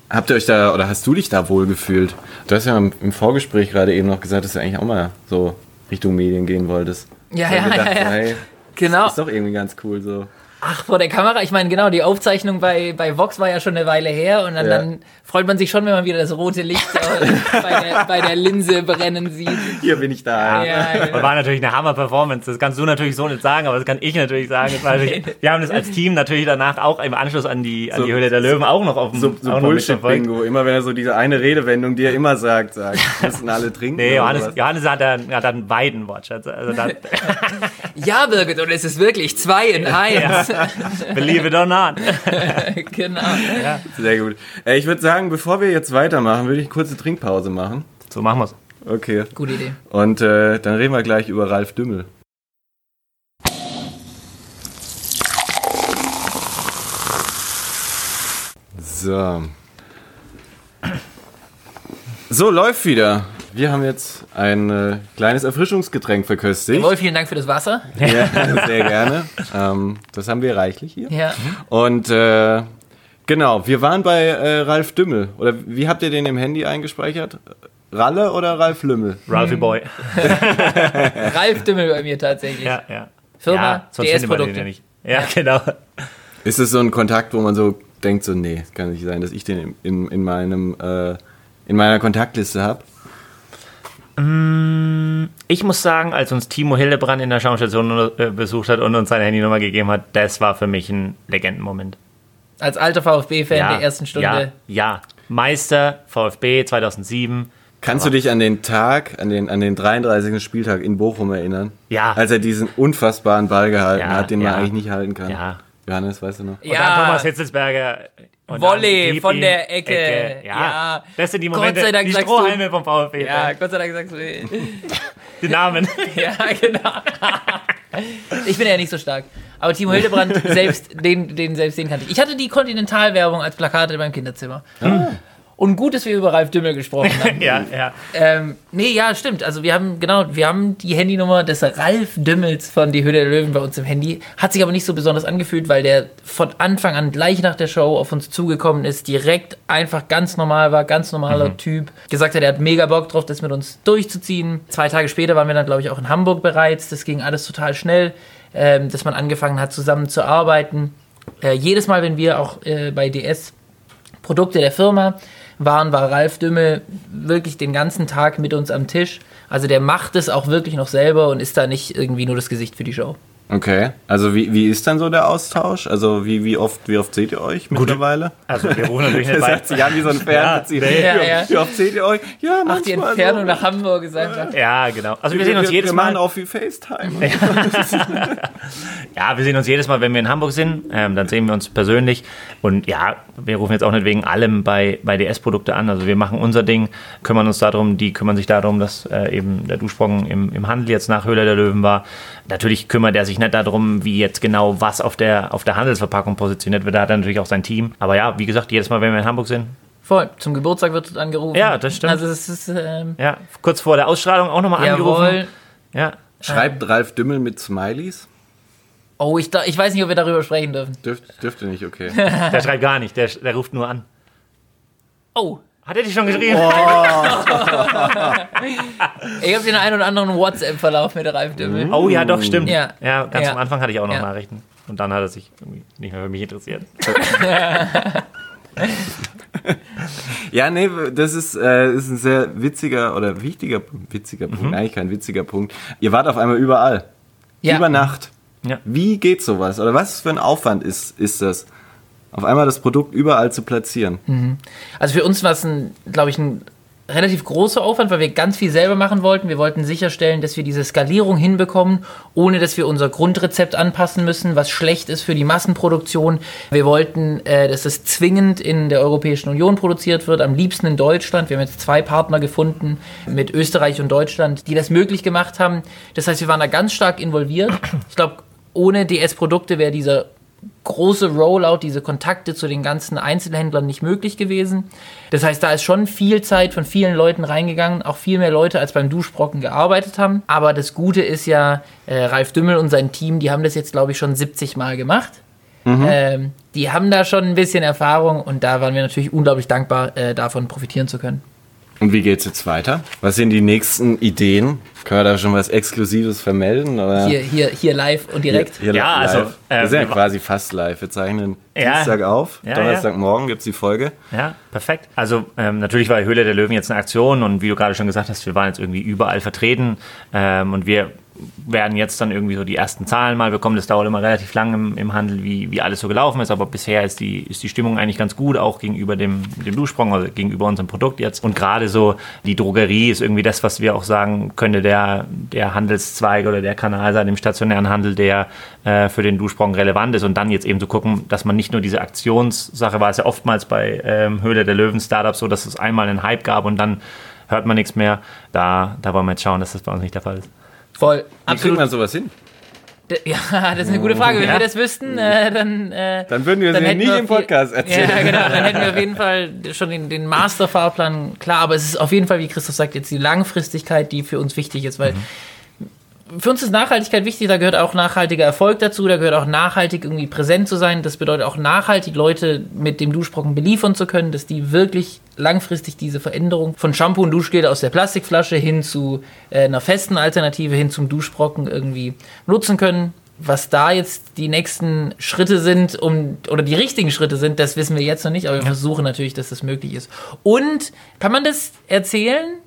Speaker 2: Habt ihr euch da oder hast du dich da wohl gefühlt? Du hast ja im Vorgespräch gerade eben noch gesagt, dass du eigentlich auch mal so Richtung Medien gehen wolltest.
Speaker 3: Ja, ja,
Speaker 2: gedacht,
Speaker 3: ja, ja.
Speaker 2: Hey,
Speaker 3: Genau.
Speaker 2: ist doch irgendwie ganz cool so.
Speaker 3: Ach, vor der Kamera. Ich meine, genau, die Aufzeichnung bei, bei Vox war ja schon eine Weile her. Und dann,
Speaker 2: Ja.
Speaker 3: dann freut man sich schon, wenn man wieder das rote Licht äh, bei, der, bei der Linse brennen sieht.
Speaker 2: Hier bin ich da.
Speaker 3: Ja, genau.
Speaker 4: war natürlich eine Hammer-Performance. Das kannst du natürlich so nicht sagen, aber das kann ich natürlich sagen. Das war natürlich, wir haben das als Team natürlich danach auch im Anschluss an die, an
Speaker 2: So-
Speaker 4: die Höhle der Löwen auch noch auf dem
Speaker 2: So, so. Bullshit-Bingo. Immer wenn er so diese eine Redewendung, die er immer sagt, sagt, müssen alle trinken.
Speaker 4: Nee, Johannes? Johannes hat dann, hat dann beiden Wortschatz. Also dann,
Speaker 3: Ja, Birgit, und es ist wirklich zwei in eins.
Speaker 4: believe it or not.
Speaker 3: genau.
Speaker 2: Sehr gut. Äh, ich würde sagen, bevor wir jetzt weitermachen, würde ich eine kurze Trinkpause machen.
Speaker 4: So machen wir's.
Speaker 2: Okay.
Speaker 3: Gute Idee.
Speaker 2: Und äh, dann reden wir gleich über Ralf Dümmel. So. So, läuft wieder. Wir haben jetzt ein äh, kleines Erfrischungsgetränk verköstigt.
Speaker 3: Jawohl, vielen Dank für das Wasser.
Speaker 2: Ja, sehr gerne. Ähm, das haben wir reichlich hier.
Speaker 3: Ja.
Speaker 2: Und äh, genau, wir waren bei äh, Ralf Dümmel. Oder wie habt ihr den im Handy eingespeichert? Ralle oder Ralf Lümmel?
Speaker 4: Ralphie Boy.
Speaker 3: Ralf Dümmel bei mir tatsächlich.
Speaker 4: Ja, ja.
Speaker 3: Firma
Speaker 4: ja,
Speaker 3: DS-Produkte.
Speaker 4: ja. Ja, genau.
Speaker 2: Ist es so ein Kontakt, wo man so denkt, so, nee, es kann nicht sein, dass ich den in, in, in, meinem, äh, in meiner Kontaktliste habe?
Speaker 4: Ich muss sagen, als uns Timo Hildebrand in der Schaumstation äh, besucht hat und uns seine Handynummer gegeben hat, das war für mich ein Legendenmoment.
Speaker 3: Als alter VfB-Fan der ersten Stunde.
Speaker 4: Ja, ja. Meister, VfB 2007.
Speaker 2: Kannst du dich an den Tag, an den, an den 33. Spieltag in Bochum erinnern?
Speaker 4: Ja.
Speaker 2: Als er diesen unfassbaren Ball gehalten
Speaker 4: Ja,
Speaker 2: hat, den
Speaker 4: ja.
Speaker 2: man eigentlich nicht halten kann.
Speaker 4: Ja.
Speaker 2: Johannes, weißt du noch?
Speaker 4: Und dann Thomas Hitzelsberger. Und
Speaker 3: Volley von der Ecke.
Speaker 4: Ja.
Speaker 3: Ja.
Speaker 4: Das sind die
Speaker 3: Gott
Speaker 4: Momente,
Speaker 3: sei Dank
Speaker 4: die Strohhalme vom VfB.
Speaker 3: Ja, Gott sei Dank sagst du.
Speaker 4: Die Namen.
Speaker 3: ja, genau. ich bin ja nicht so stark. Aber Timo Hildebrand, selbst den, den, selbst den kannte ich. Ich hatte die Continental-Werbung als Plakate in meinem Kinderzimmer. Und gut, dass wir über Ralf Dümmel gesprochen haben.
Speaker 4: ja, ja.
Speaker 3: Ähm, nee, ja, stimmt. Also wir haben, genau, wir haben die Handynummer des Ralf Dümmels von Die Höhle der Löwen bei uns im Handy. Hat sich aber nicht so besonders angefühlt, weil der von Anfang an gleich nach der Show auf uns zugekommen ist, direkt einfach ganz normal war, ganz normaler Typ. Gesagt hat, er hat mega Bock drauf, das mit uns durchzuziehen. Zwei Tage später waren wir dann, glaube ich, auch in Hamburg bereits. Das ging alles total schnell, ähm, dass man angefangen hat, zusammen zu arbeiten. Äh, jedes Mal, wenn wir auch äh, bei DS Produkte der Firma waren, war Ralf Dümmel wirklich den ganzen Tag mit uns am Tisch. Also der macht es auch wirklich noch selber und ist da nicht irgendwie nur das Gesicht für die Show.
Speaker 2: Okay. Also wie, wie ist dann so der Austausch? Also wie, wie, oft, wie oft seht ihr euch mittlerweile?
Speaker 4: Also wir rufen natürlich nicht
Speaker 2: Das
Speaker 4: bei.
Speaker 2: hört sich an wie so ein Fernbeziehung.
Speaker 4: nee.
Speaker 3: Ja,
Speaker 2: wie,
Speaker 3: ja.
Speaker 2: oft- wie oft seht ihr euch? Ja,
Speaker 3: Ach, die Entfernung
Speaker 2: so.
Speaker 3: nach Hamburg gesagt hat.
Speaker 4: Ja, genau. Also wir sehen uns jedes
Speaker 2: wir
Speaker 4: Mal.
Speaker 2: machen auch viel FaceTime.
Speaker 4: Ja, wir sehen uns jedes Mal, wenn wir in Hamburg sind, ähm, dann sehen wir uns persönlich. Und ja, wir rufen jetzt auch nicht wegen allem bei, bei DS-Produkte an. Also wir machen unser Ding, kümmern uns darum, die kümmern sich darum, dass äh, eben der Duschbrocken im, im Handel jetzt nach Höhle der Löwen war. Natürlich kümmert er sich nicht darum, wie jetzt genau was auf der, auf der Handelsverpackung positioniert wird. Da hat er natürlich auch sein Team. Aber ja, wie gesagt, jedes Mal, wenn wir in Hamburg sind,
Speaker 3: Voll. Zum Geburtstag wird angerufen.
Speaker 4: Ja, das stimmt.
Speaker 3: Also es ist, ähm,
Speaker 4: ja, kurz vor der Ausstrahlung auch nochmal angerufen.
Speaker 3: jawohl.
Speaker 4: Ja,
Speaker 2: Schreibt Ralf Dümmel mit Smileys?
Speaker 3: Oh, ich, da- ich weiß nicht, ob wir darüber sprechen dürfen.
Speaker 2: Dürft, dürfte nicht, okay.
Speaker 4: der schreibt gar nicht, der, der ruft nur an.
Speaker 3: Oh,
Speaker 4: Hat er dich schon geschrieben?
Speaker 3: ich habe den einen oder anderen WhatsApp-Verlauf mit Ralf Dümmel.
Speaker 4: Oh ja, doch, stimmt.
Speaker 3: Ja.
Speaker 4: Ja, ganz
Speaker 3: Ja.
Speaker 4: am Anfang hatte ich auch noch
Speaker 3: Ja.
Speaker 4: Nachrichten. Und dann hat er sich irgendwie nicht mehr für mich interessiert.
Speaker 2: Ja, nee, das ist, äh, ist ein sehr witziger oder wichtiger, witziger Punkt,
Speaker 4: Mhm.
Speaker 2: eigentlich kein witziger Punkt. Ihr wart auf einmal überall.
Speaker 3: Ja.
Speaker 2: Über Nacht.
Speaker 4: Ja.
Speaker 2: Wie geht sowas? Oder was für ein Aufwand ist, ist das? Auf einmal das Produkt überall zu platzieren.
Speaker 3: Also für uns war es, glaube ich, ein relativ großer Aufwand, weil wir ganz viel selber machen wollten. Wir wollten sicherstellen, dass wir diese Skalierung hinbekommen, ohne dass wir unser Grundrezept anpassen müssen, was schlecht ist für die Massenproduktion. Wir wollten, äh, dass es zwingend in der Europäischen Union produziert wird, am liebsten in Deutschland. Wir haben jetzt zwei Partner gefunden mit Österreich und Deutschland, die das möglich gemacht haben. Das heißt, wir waren da ganz stark involviert. Ich glaube, ohne DS-Produkte wäre dieser große Rollout, diese Kontakte zu den ganzen Einzelhändlern nicht möglich gewesen. Das heißt, da ist schon viel Zeit von vielen Leuten reingegangen, auch viel mehr Leute als beim Duschbrocken gearbeitet haben. Aber das Gute ist ja, äh, Ralf Dümmel und sein Team, die haben das jetzt, glaube ich, schon 70 Mal gemacht. Ähm, die haben da schon ein bisschen Erfahrung und da waren wir natürlich unglaublich dankbar, äh, davon profitieren zu können.
Speaker 2: Und wie geht's jetzt weiter? Was sind die nächsten Ideen? Können wir da schon was Exklusives vermelden? Oder?
Speaker 3: Hier, hier, hier live und direkt.
Speaker 2: Hier
Speaker 4: Ja,
Speaker 2: live.
Speaker 4: also, äh,
Speaker 2: wir sind ja quasi fast live. Wir zeichnen
Speaker 4: Ja.
Speaker 2: Dienstag auf,
Speaker 4: Ja,
Speaker 2: Donnerstagmorgen gibt's die Folge.
Speaker 4: Ja, perfekt. Also ähm, natürlich war Höhle der Löwen jetzt eine Aktion und wie du gerade schon gesagt hast, wir waren jetzt irgendwie überall vertreten ähm, und wir werden jetzt dann irgendwie so die ersten Zahlen mal bekommen. Das dauert immer relativ lang im, im Handel, wie, wie alles so gelaufen ist, aber bisher ist die, ist die Stimmung eigentlich ganz gut, auch gegenüber dem, dem Duschsprung, also gegenüber unserem Produkt jetzt. Und gerade so die Drogerie ist irgendwie das, was wir auch sagen, könnte der, der Handelszweig oder der Kanal sein im stationären Handel, der äh, für den Duschsprung relevant ist. Und dann jetzt eben zu gucken, dass man nicht nur diese Aktionssache war, es ja oftmals bei ähm, Höhle der Löwen Startups so, dass es einmal einen Hype gab und dann hört man nichts mehr. Da, da wollen wir jetzt schauen, dass das bei uns nicht der Fall ist.
Speaker 3: Voll.
Speaker 2: Wie kriegt man sowas hin?
Speaker 3: Ja, das ist eine gute Frage. Wenn
Speaker 4: Ja.
Speaker 3: wir das wüssten, äh, dann. Äh,
Speaker 2: Dann würden wir
Speaker 3: hätten
Speaker 2: nicht
Speaker 3: wir
Speaker 2: im Podcast erzählen.
Speaker 3: Ja, genau. Dann hätten wir auf jeden Fall schon den, den Masterfahrplan klar. Aber es ist auf jeden Fall, wie Christoph sagt, jetzt die Langfristigkeit, die für uns wichtig ist, weil für uns ist Nachhaltigkeit wichtig. Da gehört auch nachhaltiger Erfolg dazu. Da gehört auch nachhaltig irgendwie präsent zu sein. Das bedeutet auch nachhaltig Leute mit dem Duschbrocken beliefern zu können, dass die wirklich langfristig diese Veränderung von Shampoo und Duschgel aus der Plastikflasche hin zu äh, einer festen Alternative hin zum Duschbrocken irgendwie nutzen können. Was da jetzt die nächsten Schritte sind, um, oder die richtigen Schritte sind, das wissen wir jetzt noch nicht, aber wir versuchen natürlich, dass das möglich ist. Und kann man das erzählen?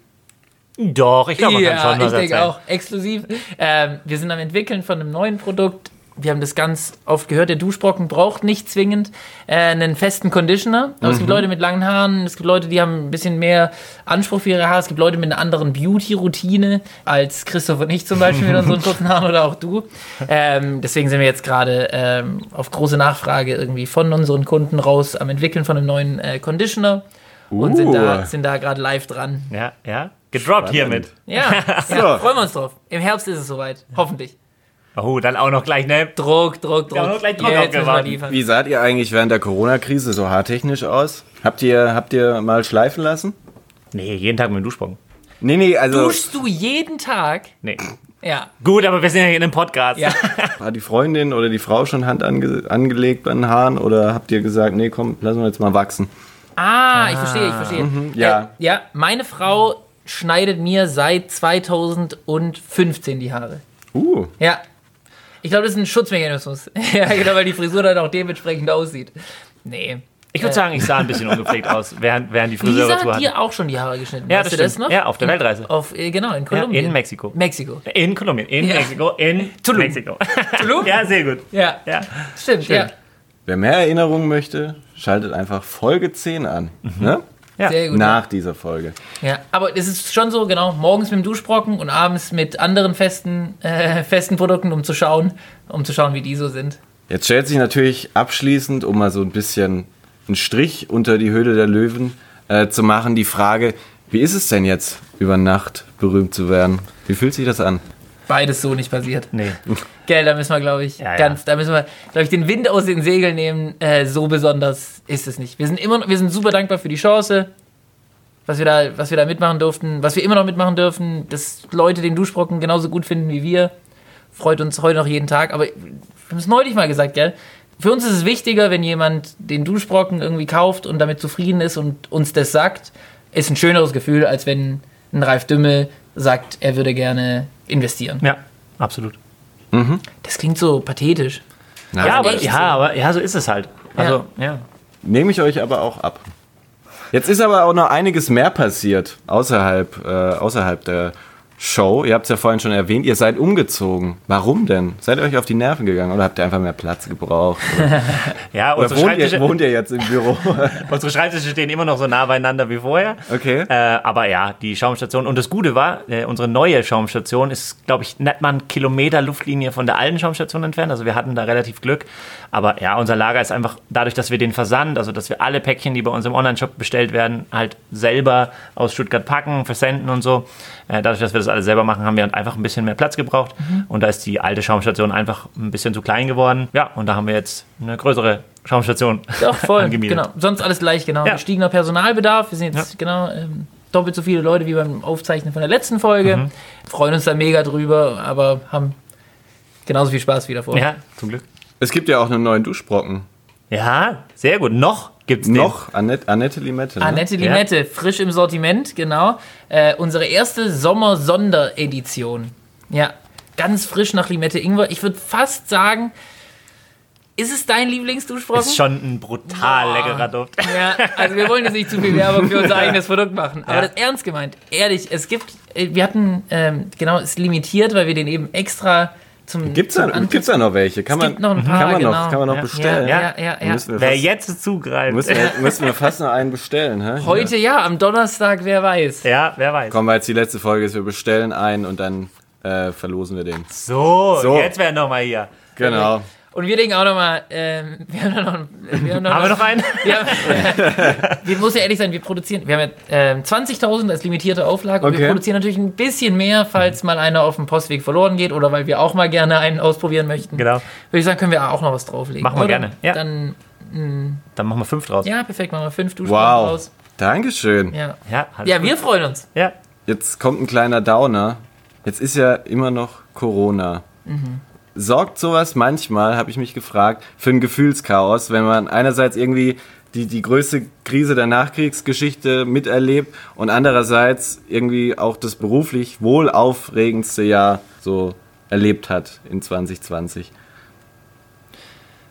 Speaker 4: Doch, ich glaube, man kann
Speaker 3: ja,
Speaker 4: schon was
Speaker 3: ich denke auch. Exklusiv. Ähm, wir sind am entwickeln von einem neuen Produkt. Wir haben das ganz oft gehört, der Duschbrocken braucht nicht zwingend äh, einen festen Conditioner. Aber es gibt Leute mit langen Haaren, es gibt Leute, die haben ein bisschen mehr Anspruch für ihre Haare, es gibt Leute mit einer anderen Beauty-Routine als Christoph und ich zum Beispiel mit unseren kurzen Haaren oder auch du. Ähm, deswegen sind wir jetzt gerade ähm, auf große Nachfrage irgendwie von unseren Kunden raus am entwickeln von einem neuen äh, Conditioner und sind da,
Speaker 2: Uh.
Speaker 3: sind da gerade live dran.
Speaker 4: Ja, ja. Gedroppt hiermit.
Speaker 3: Ja, ja, freuen wir uns drauf. Im Herbst ist es soweit, hoffentlich.
Speaker 4: Oh, dann auch noch gleich, ne?
Speaker 3: Druck, Druck, Druck.
Speaker 4: Ja, noch gleich Druck
Speaker 3: liefern.
Speaker 2: Wie saht ihr eigentlich während der Corona-Krise so haartechnisch aus? Habt ihr, habt ihr mal schleifen lassen?
Speaker 4: Nee, jeden Tag mit dem Duschbrocken.
Speaker 2: Nee, nee, also
Speaker 3: Duschst du jeden Tag?
Speaker 4: Nee.
Speaker 3: Ja.
Speaker 4: Gut, aber wir sind ja hier in einem Podcast.
Speaker 3: Ja.
Speaker 2: hat die Freundin oder die Frau schon Hand ange angelegt bei den Haaren oder habt ihr gesagt, nee, komm, lassen wir jetzt mal wachsen?
Speaker 3: Ah, ich verstehe, ich verstehe.
Speaker 2: ja.
Speaker 3: Äh, ja, meine Frau schneidet mir seit 2015 die Haare.
Speaker 2: Uh,
Speaker 3: Ja. Ich glaube, das ist ein Schutzmechanismus. ja, genau, weil die Frisur dann auch dementsprechend aussieht. Nee.
Speaker 4: Ich würde sagen, ich sah ein bisschen ungepflegt aus, während, während die Friseure
Speaker 3: Lisa
Speaker 4: zu
Speaker 3: hat
Speaker 4: hatten.
Speaker 3: dir auch schon die Haare geschnitten.
Speaker 4: Ja,
Speaker 3: weißt
Speaker 4: das
Speaker 3: du das
Speaker 4: stimmt.
Speaker 3: noch?
Speaker 4: Ja, auf der
Speaker 3: In-
Speaker 4: Weltreise.
Speaker 3: Auf, äh, genau, in
Speaker 4: Ja,
Speaker 3: Kolumbien.
Speaker 4: in Mexiko.
Speaker 3: Mexiko.
Speaker 4: In Kolumbien, in
Speaker 3: Ja.
Speaker 4: Mexiko, in
Speaker 3: Tulum.
Speaker 4: Mexiko.
Speaker 3: Tulum?
Speaker 4: ja, sehr gut.
Speaker 3: Ja,
Speaker 4: Ja.
Speaker 3: stimmt, ja.
Speaker 2: wer mehr Erinnerungen möchte, schaltet einfach Folge 10 an. Ne?
Speaker 4: Ja.
Speaker 3: Sehr gut.
Speaker 2: Nach dieser Folge.
Speaker 3: Ja, aber es ist schon so, genau, morgens mit dem Duschbrocken und abends mit anderen festen, äh, festen Produkten, um zu schauen, um zu schauen, wie die so sind.
Speaker 2: Jetzt stellt sich natürlich abschließend, um mal so ein bisschen einen Strich unter die Höhle der Löwen äh, zu machen, die Frage, wie ist es denn jetzt, über Nacht berühmt zu werden? Wie fühlt sich das an?
Speaker 3: Beides so nicht passiert.
Speaker 4: Nee.
Speaker 3: Gell, da müssen wir, glaube ich,
Speaker 4: Ja, ja.
Speaker 3: ganz, da müssen wir, glaube ich, den Wind aus den Segeln nehmen. Äh, so besonders ist es nicht. Wir sind immer, wir sind super dankbar für die Chance, was wir da, was wir da mitmachen durften, was wir immer noch mitmachen dürfen, dass Leute den Duschbrocken genauso gut finden wie wir. Freut uns heute noch jeden Tag. Aber wir haben es neulich mal gesagt, gell? Für uns ist es wichtiger, wenn jemand den Duschbrocken irgendwie kauft und damit zufrieden ist und uns das sagt, ist ein schöneres Gefühl, als wenn ein Ralf Dümmel sagt, er würde gerne investieren.
Speaker 4: Ja, absolut.
Speaker 3: Das klingt so pathetisch.
Speaker 2: Na,
Speaker 4: Ja, aber, ja,
Speaker 3: so.
Speaker 4: aber ja, so ist es halt. Also, ja.
Speaker 2: Nehme ich euch aber auch ab. Jetzt ist aber auch noch einiges mehr passiert außerhalb, äh, außerhalb der Show. Ihr habt es ja vorhin schon erwähnt, ihr seid umgezogen. Warum denn? Seid ihr euch auf die Nerven gegangen oder habt ihr einfach mehr Platz gebraucht? Oder,
Speaker 4: Ja,
Speaker 2: oder
Speaker 4: unsere
Speaker 2: wohnt, ihr, wohnt ihr jetzt im Büro?
Speaker 4: unsere Schreibtische stehen immer noch so nah beieinander wie vorher.
Speaker 2: Okay.
Speaker 4: Äh, aber ja, die Schaumstation. Und das Gute war, äh, unsere neue Schaumstation ist, glaube ich, nicht mal ein Kilometer Luftlinie von der alten Schaumstation entfernt. Also wir hatten da relativ Glück. Aber ja, unser Lager ist einfach dadurch, dass wir den Versand, also dass wir alle Päckchen, die bei uns im Online-Shop bestellt werden, halt selber aus Stuttgart packen, versenden und so. Äh, dadurch, dass wir das alles selber machen, haben wir einfach ein bisschen mehr Platz gebraucht. Und da ist die alte Schaumstation einfach ein bisschen zu klein geworden. Ja, und da haben wir jetzt eine größere Schaumstation.
Speaker 3: Doch, voll.
Speaker 4: angemietet.
Speaker 3: genau. Sonst alles gleich, genau.
Speaker 4: Ja.
Speaker 3: Gestiegener Personalbedarf. Wir sind jetzt genau ähm, doppelt so viele Leute wie beim Aufzeichnen von der letzten Folge.
Speaker 4: Mhm.
Speaker 3: Freuen uns da mega drüber, aber haben genauso viel Spaß wie davor.
Speaker 4: Ja, zum Glück.
Speaker 2: es gibt ja auch einen neuen Duschbrocken.
Speaker 4: Ja, sehr gut. Noch gibt's.
Speaker 2: Noch Annette, Annette Limette. Ne?
Speaker 3: Annette Limette, frisch im Sortiment, genau. Äh, unsere erste Sommer-Sonderedition. Ja, ganz frisch nach Limette Ingwer. Ich würde fast sagen, ist es dein Lieblingsduschbrocken?
Speaker 4: Ist schon ein brutal
Speaker 3: Boah.
Speaker 4: leckerer Duft.
Speaker 3: Ja, also wir wollen jetzt nicht zu viel Werbung für unser eigenes Produkt machen. Aber
Speaker 4: Ja.
Speaker 3: das ernst gemeint. Ehrlich, es gibt, äh, wir hatten, ähm, genau, es ist limitiert, weil wir den eben extra zum.
Speaker 2: Gibt's
Speaker 3: zum
Speaker 2: da, gibt's da noch welche? Kann man,
Speaker 3: noch ein paar,
Speaker 2: kann man
Speaker 3: genau.
Speaker 2: noch, kann man noch
Speaker 4: Ja.
Speaker 2: bestellen?
Speaker 3: Ja, ja, ja. ja.
Speaker 4: Wer
Speaker 2: fast,
Speaker 4: jetzt zugreift.
Speaker 2: müssen wir, müssen wir fast noch einen bestellen. Hä?
Speaker 3: Heute ja, am Donnerstag, wer weiß.
Speaker 4: Ja, wer weiß.
Speaker 2: Kommen wir jetzt die letzte Folge ist, wir bestellen einen und dann äh, verlosen wir den.
Speaker 4: So,
Speaker 2: So.
Speaker 4: jetzt wäre noch mal hier.
Speaker 2: Genau.
Speaker 3: Und wir denken auch nochmal, ähm, wir haben noch, wir haben noch,
Speaker 4: Haben wir noch einen?
Speaker 3: Wir, haben, wir muss ja ehrlich sein, wir produzieren, wir haben ja ähm, 20.000 als limitierte Auflage und wir
Speaker 2: Okay.
Speaker 3: produzieren natürlich ein bisschen mehr, falls mal einer auf dem Postweg verloren geht oder weil wir auch mal gerne einen ausprobieren möchten.
Speaker 4: Genau.
Speaker 3: Würde ich sagen, können wir auch noch was drauflegen.
Speaker 4: Machen wir
Speaker 3: oder?
Speaker 4: gerne, ja.
Speaker 3: Dann,
Speaker 4: Dann machen wir fünf draus.
Speaker 3: ja, perfekt, machen wir fünf Duschbrocken
Speaker 2: Wow.
Speaker 3: raus.
Speaker 2: Dankeschön.
Speaker 3: Ja.
Speaker 4: Ja,
Speaker 3: ja,
Speaker 4: gut.
Speaker 3: wir freuen uns.
Speaker 4: Ja.
Speaker 2: Jetzt kommt ein kleiner Downer. Jetzt ist ja immer noch Corona. Sorgt sowas manchmal, habe ich mich gefragt, für ein Gefühlschaos, wenn man einerseits irgendwie die, die größte Krise der Nachkriegsgeschichte miterlebt und andererseits irgendwie auch das beruflich wohl aufregendste Jahr so erlebt hat in 2020.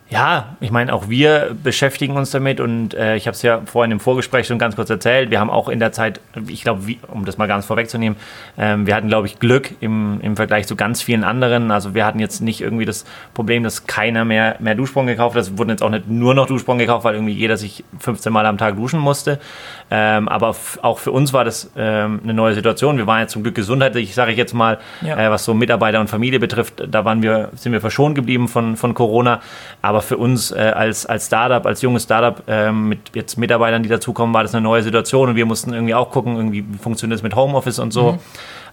Speaker 4: Ja, ich meine, auch wir beschäftigen uns damit und äh, ich habe es ja vorhin im Vorgespräch schon ganz kurz erzählt. Wir haben auch in der Zeit, ich glaube, um das mal ganz vorwegzunehmen, ähm, wir hatten, glaube ich, Glück im, im Vergleich zu ganz vielen anderen. Also wir hatten jetzt nicht irgendwie das Problem, dass keiner mehr, mehr Duschsprung gekauft hat. Es wurden jetzt auch nicht nur noch Duschsprung gekauft, weil irgendwie jeder sich 15 Mal am Tag duschen musste. Ähm, aber auch für uns war das ähm, eine neue Situation. Wir waren ja zum Glück gesundheitlich, sage ich jetzt mal, ja. äh, was so Mitarbeiter und Familie betrifft. Da waren wir, sind wir verschont geblieben von, von Corona. Aber aber für uns äh, als, als Startup, als junges Startup äh, mit jetzt Mitarbeitern, die dazukommen, war das eine neue Situation und wir mussten irgendwie auch gucken, irgendwie, wie funktioniert es mit Homeoffice und so. Mhm.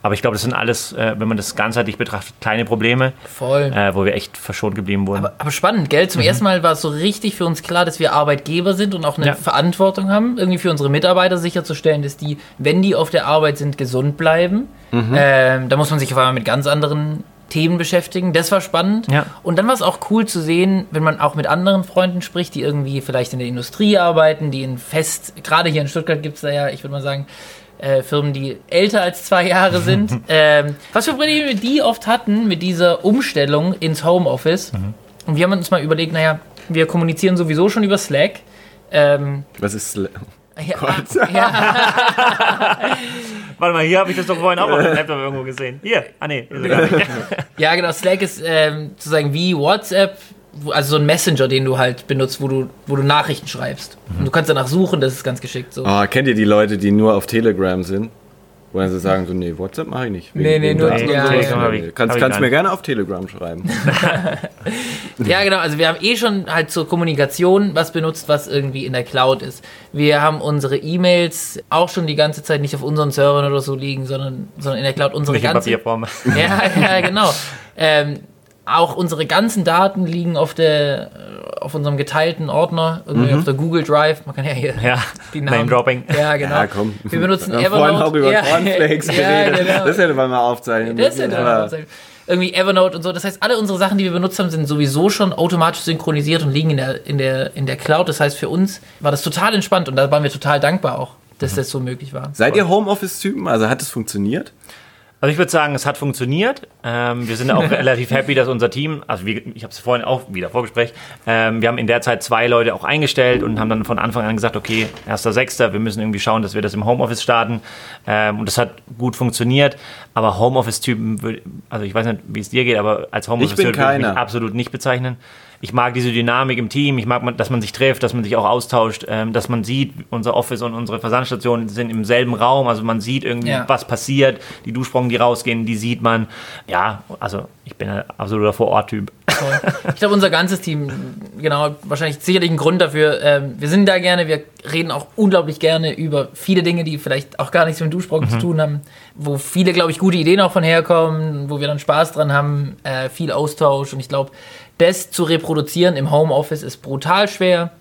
Speaker 4: Aber ich glaube, das sind alles, äh, wenn man das ganzheitlich betrachtet, kleine Probleme,
Speaker 3: Voll.
Speaker 4: Äh, wo wir echt verschont geblieben wurden.
Speaker 3: Aber, aber spannend, gell? Zum mhm. ersten Mal war es so richtig für uns klar, dass wir Arbeitgeber sind und auch eine ja. Verantwortung haben, irgendwie für unsere Mitarbeiter sicherzustellen, dass die, wenn die auf der Arbeit sind, gesund bleiben. Mhm. Ähm, da muss man sich auf einmal mit ganz anderen Themen beschäftigen. Das war spannend.
Speaker 4: Ja.
Speaker 3: Und dann war es auch cool zu sehen, wenn man auch mit anderen Freunden spricht, die irgendwie vielleicht in der Industrie arbeiten, die in Fest, gerade hier in Stuttgart gibt es da ja, ich würde mal sagen, äh, Firmen, die älter als zwei Jahre sind. ähm, was für Probleme die oft hatten mit dieser Umstellung ins Homeoffice. Mhm. Und wir haben uns mal überlegt, naja, wir kommunizieren sowieso schon über Slack. Ähm,
Speaker 2: was ist Slack?
Speaker 3: Ja, ja.
Speaker 4: Warte mal, hier habe ich das doch vorhin auch auf dem Laptop irgendwo gesehen. Hier, ah nee.
Speaker 3: ja, genau. Slack ist ähm, sozusagen wie WhatsApp, also so ein Messenger, den du halt benutzt, wo du, wo du Nachrichten schreibst. Mhm. Und du kannst danach suchen, das ist ganz geschickt so.
Speaker 2: Oh, kennt ihr die Leute, die nur auf Telegram sind? Wo sie sagen so, nee, WhatsApp mache ich nicht.
Speaker 3: nee, nee, nur
Speaker 2: nee, ja, ja, ja. Kannst, kannst mir gerne auf Telegram schreiben.
Speaker 3: ja, genau. Also wir haben eh schon halt zur Kommunikation was benutzt, was irgendwie in der Cloud ist. Wir haben unsere E-Mails auch schon die ganze Zeit nicht auf unseren Servern oder so liegen, sondern, sondern in der Cloud unsere
Speaker 4: nicht
Speaker 3: ganze...
Speaker 4: In Papierform.
Speaker 3: Ja, ja, genau. Ähm, auch unsere ganzen Daten liegen auf der auf unserem geteilten Ordner, irgendwie mhm. auf der Google Drive. Man kann ja hier
Speaker 4: ja, die Namen. Name Dropping.
Speaker 3: Ja, genau. Ja,
Speaker 2: komm.
Speaker 3: Wir benutzen
Speaker 2: Wir
Speaker 3: Evernote.
Speaker 2: auch über ja, Cornflakes ja, Genau. Das hätte man mal aufzeichnen
Speaker 3: Das hätte man mal aufzeichnen. Irgendwie Evernote und so. Das heißt, alle unsere Sachen, die wir benutzt haben, sind sowieso schon automatisch synchronisiert und liegen in der, in der, in der Cloud. Das heißt, für uns war das total entspannt und da waren wir total dankbar auch, dass mhm. das so möglich war.
Speaker 2: Seid ihr Homeoffice-Typen? Also hat es funktioniert?
Speaker 4: Also ich würde sagen, es hat funktioniert. Ähm, wir sind auch relativ happy, dass unser Team, also wie, ich habe es vorhin auch wieder Vorgespräch, ähm, wir haben in der Zeit zwei Leute auch eingestellt und haben dann von Anfang an gesagt, okay, erster Sechster, wir müssen irgendwie schauen, dass wir das im Homeoffice starten. Ähm, und das hat gut funktioniert. Aber Homeoffice-Typen, also ich weiß nicht, wie es dir geht, aber als Homeoffice-Typ würde ich mich absolut nicht bezeichnen ich mag diese Dynamik im Team, ich mag, dass man sich trifft, dass man sich auch austauscht, ähm, dass man sieht, unser Office und unsere Versandstationen sind im selben Raum, also man sieht irgendwie, ja. was passiert, die Duschsprungen, die rausgehen, die sieht man. Ja, also ich bin ein absoluter Vor-Ort-Typ.
Speaker 3: Ich glaube, unser ganzes Team, genau, wahrscheinlich sicherlich ein Grund dafür. Ähm, wir sind da gerne, wir reden auch unglaublich gerne über viele Dinge, die vielleicht auch gar nichts mit dem Duschsprung mhm. zu tun haben, wo viele, glaube ich, gute Ideen auch von herkommen, wo wir dann Spaß dran haben, äh, viel Austausch und ich glaube, das zu reproduzieren im Homeoffice ist brutal schwer.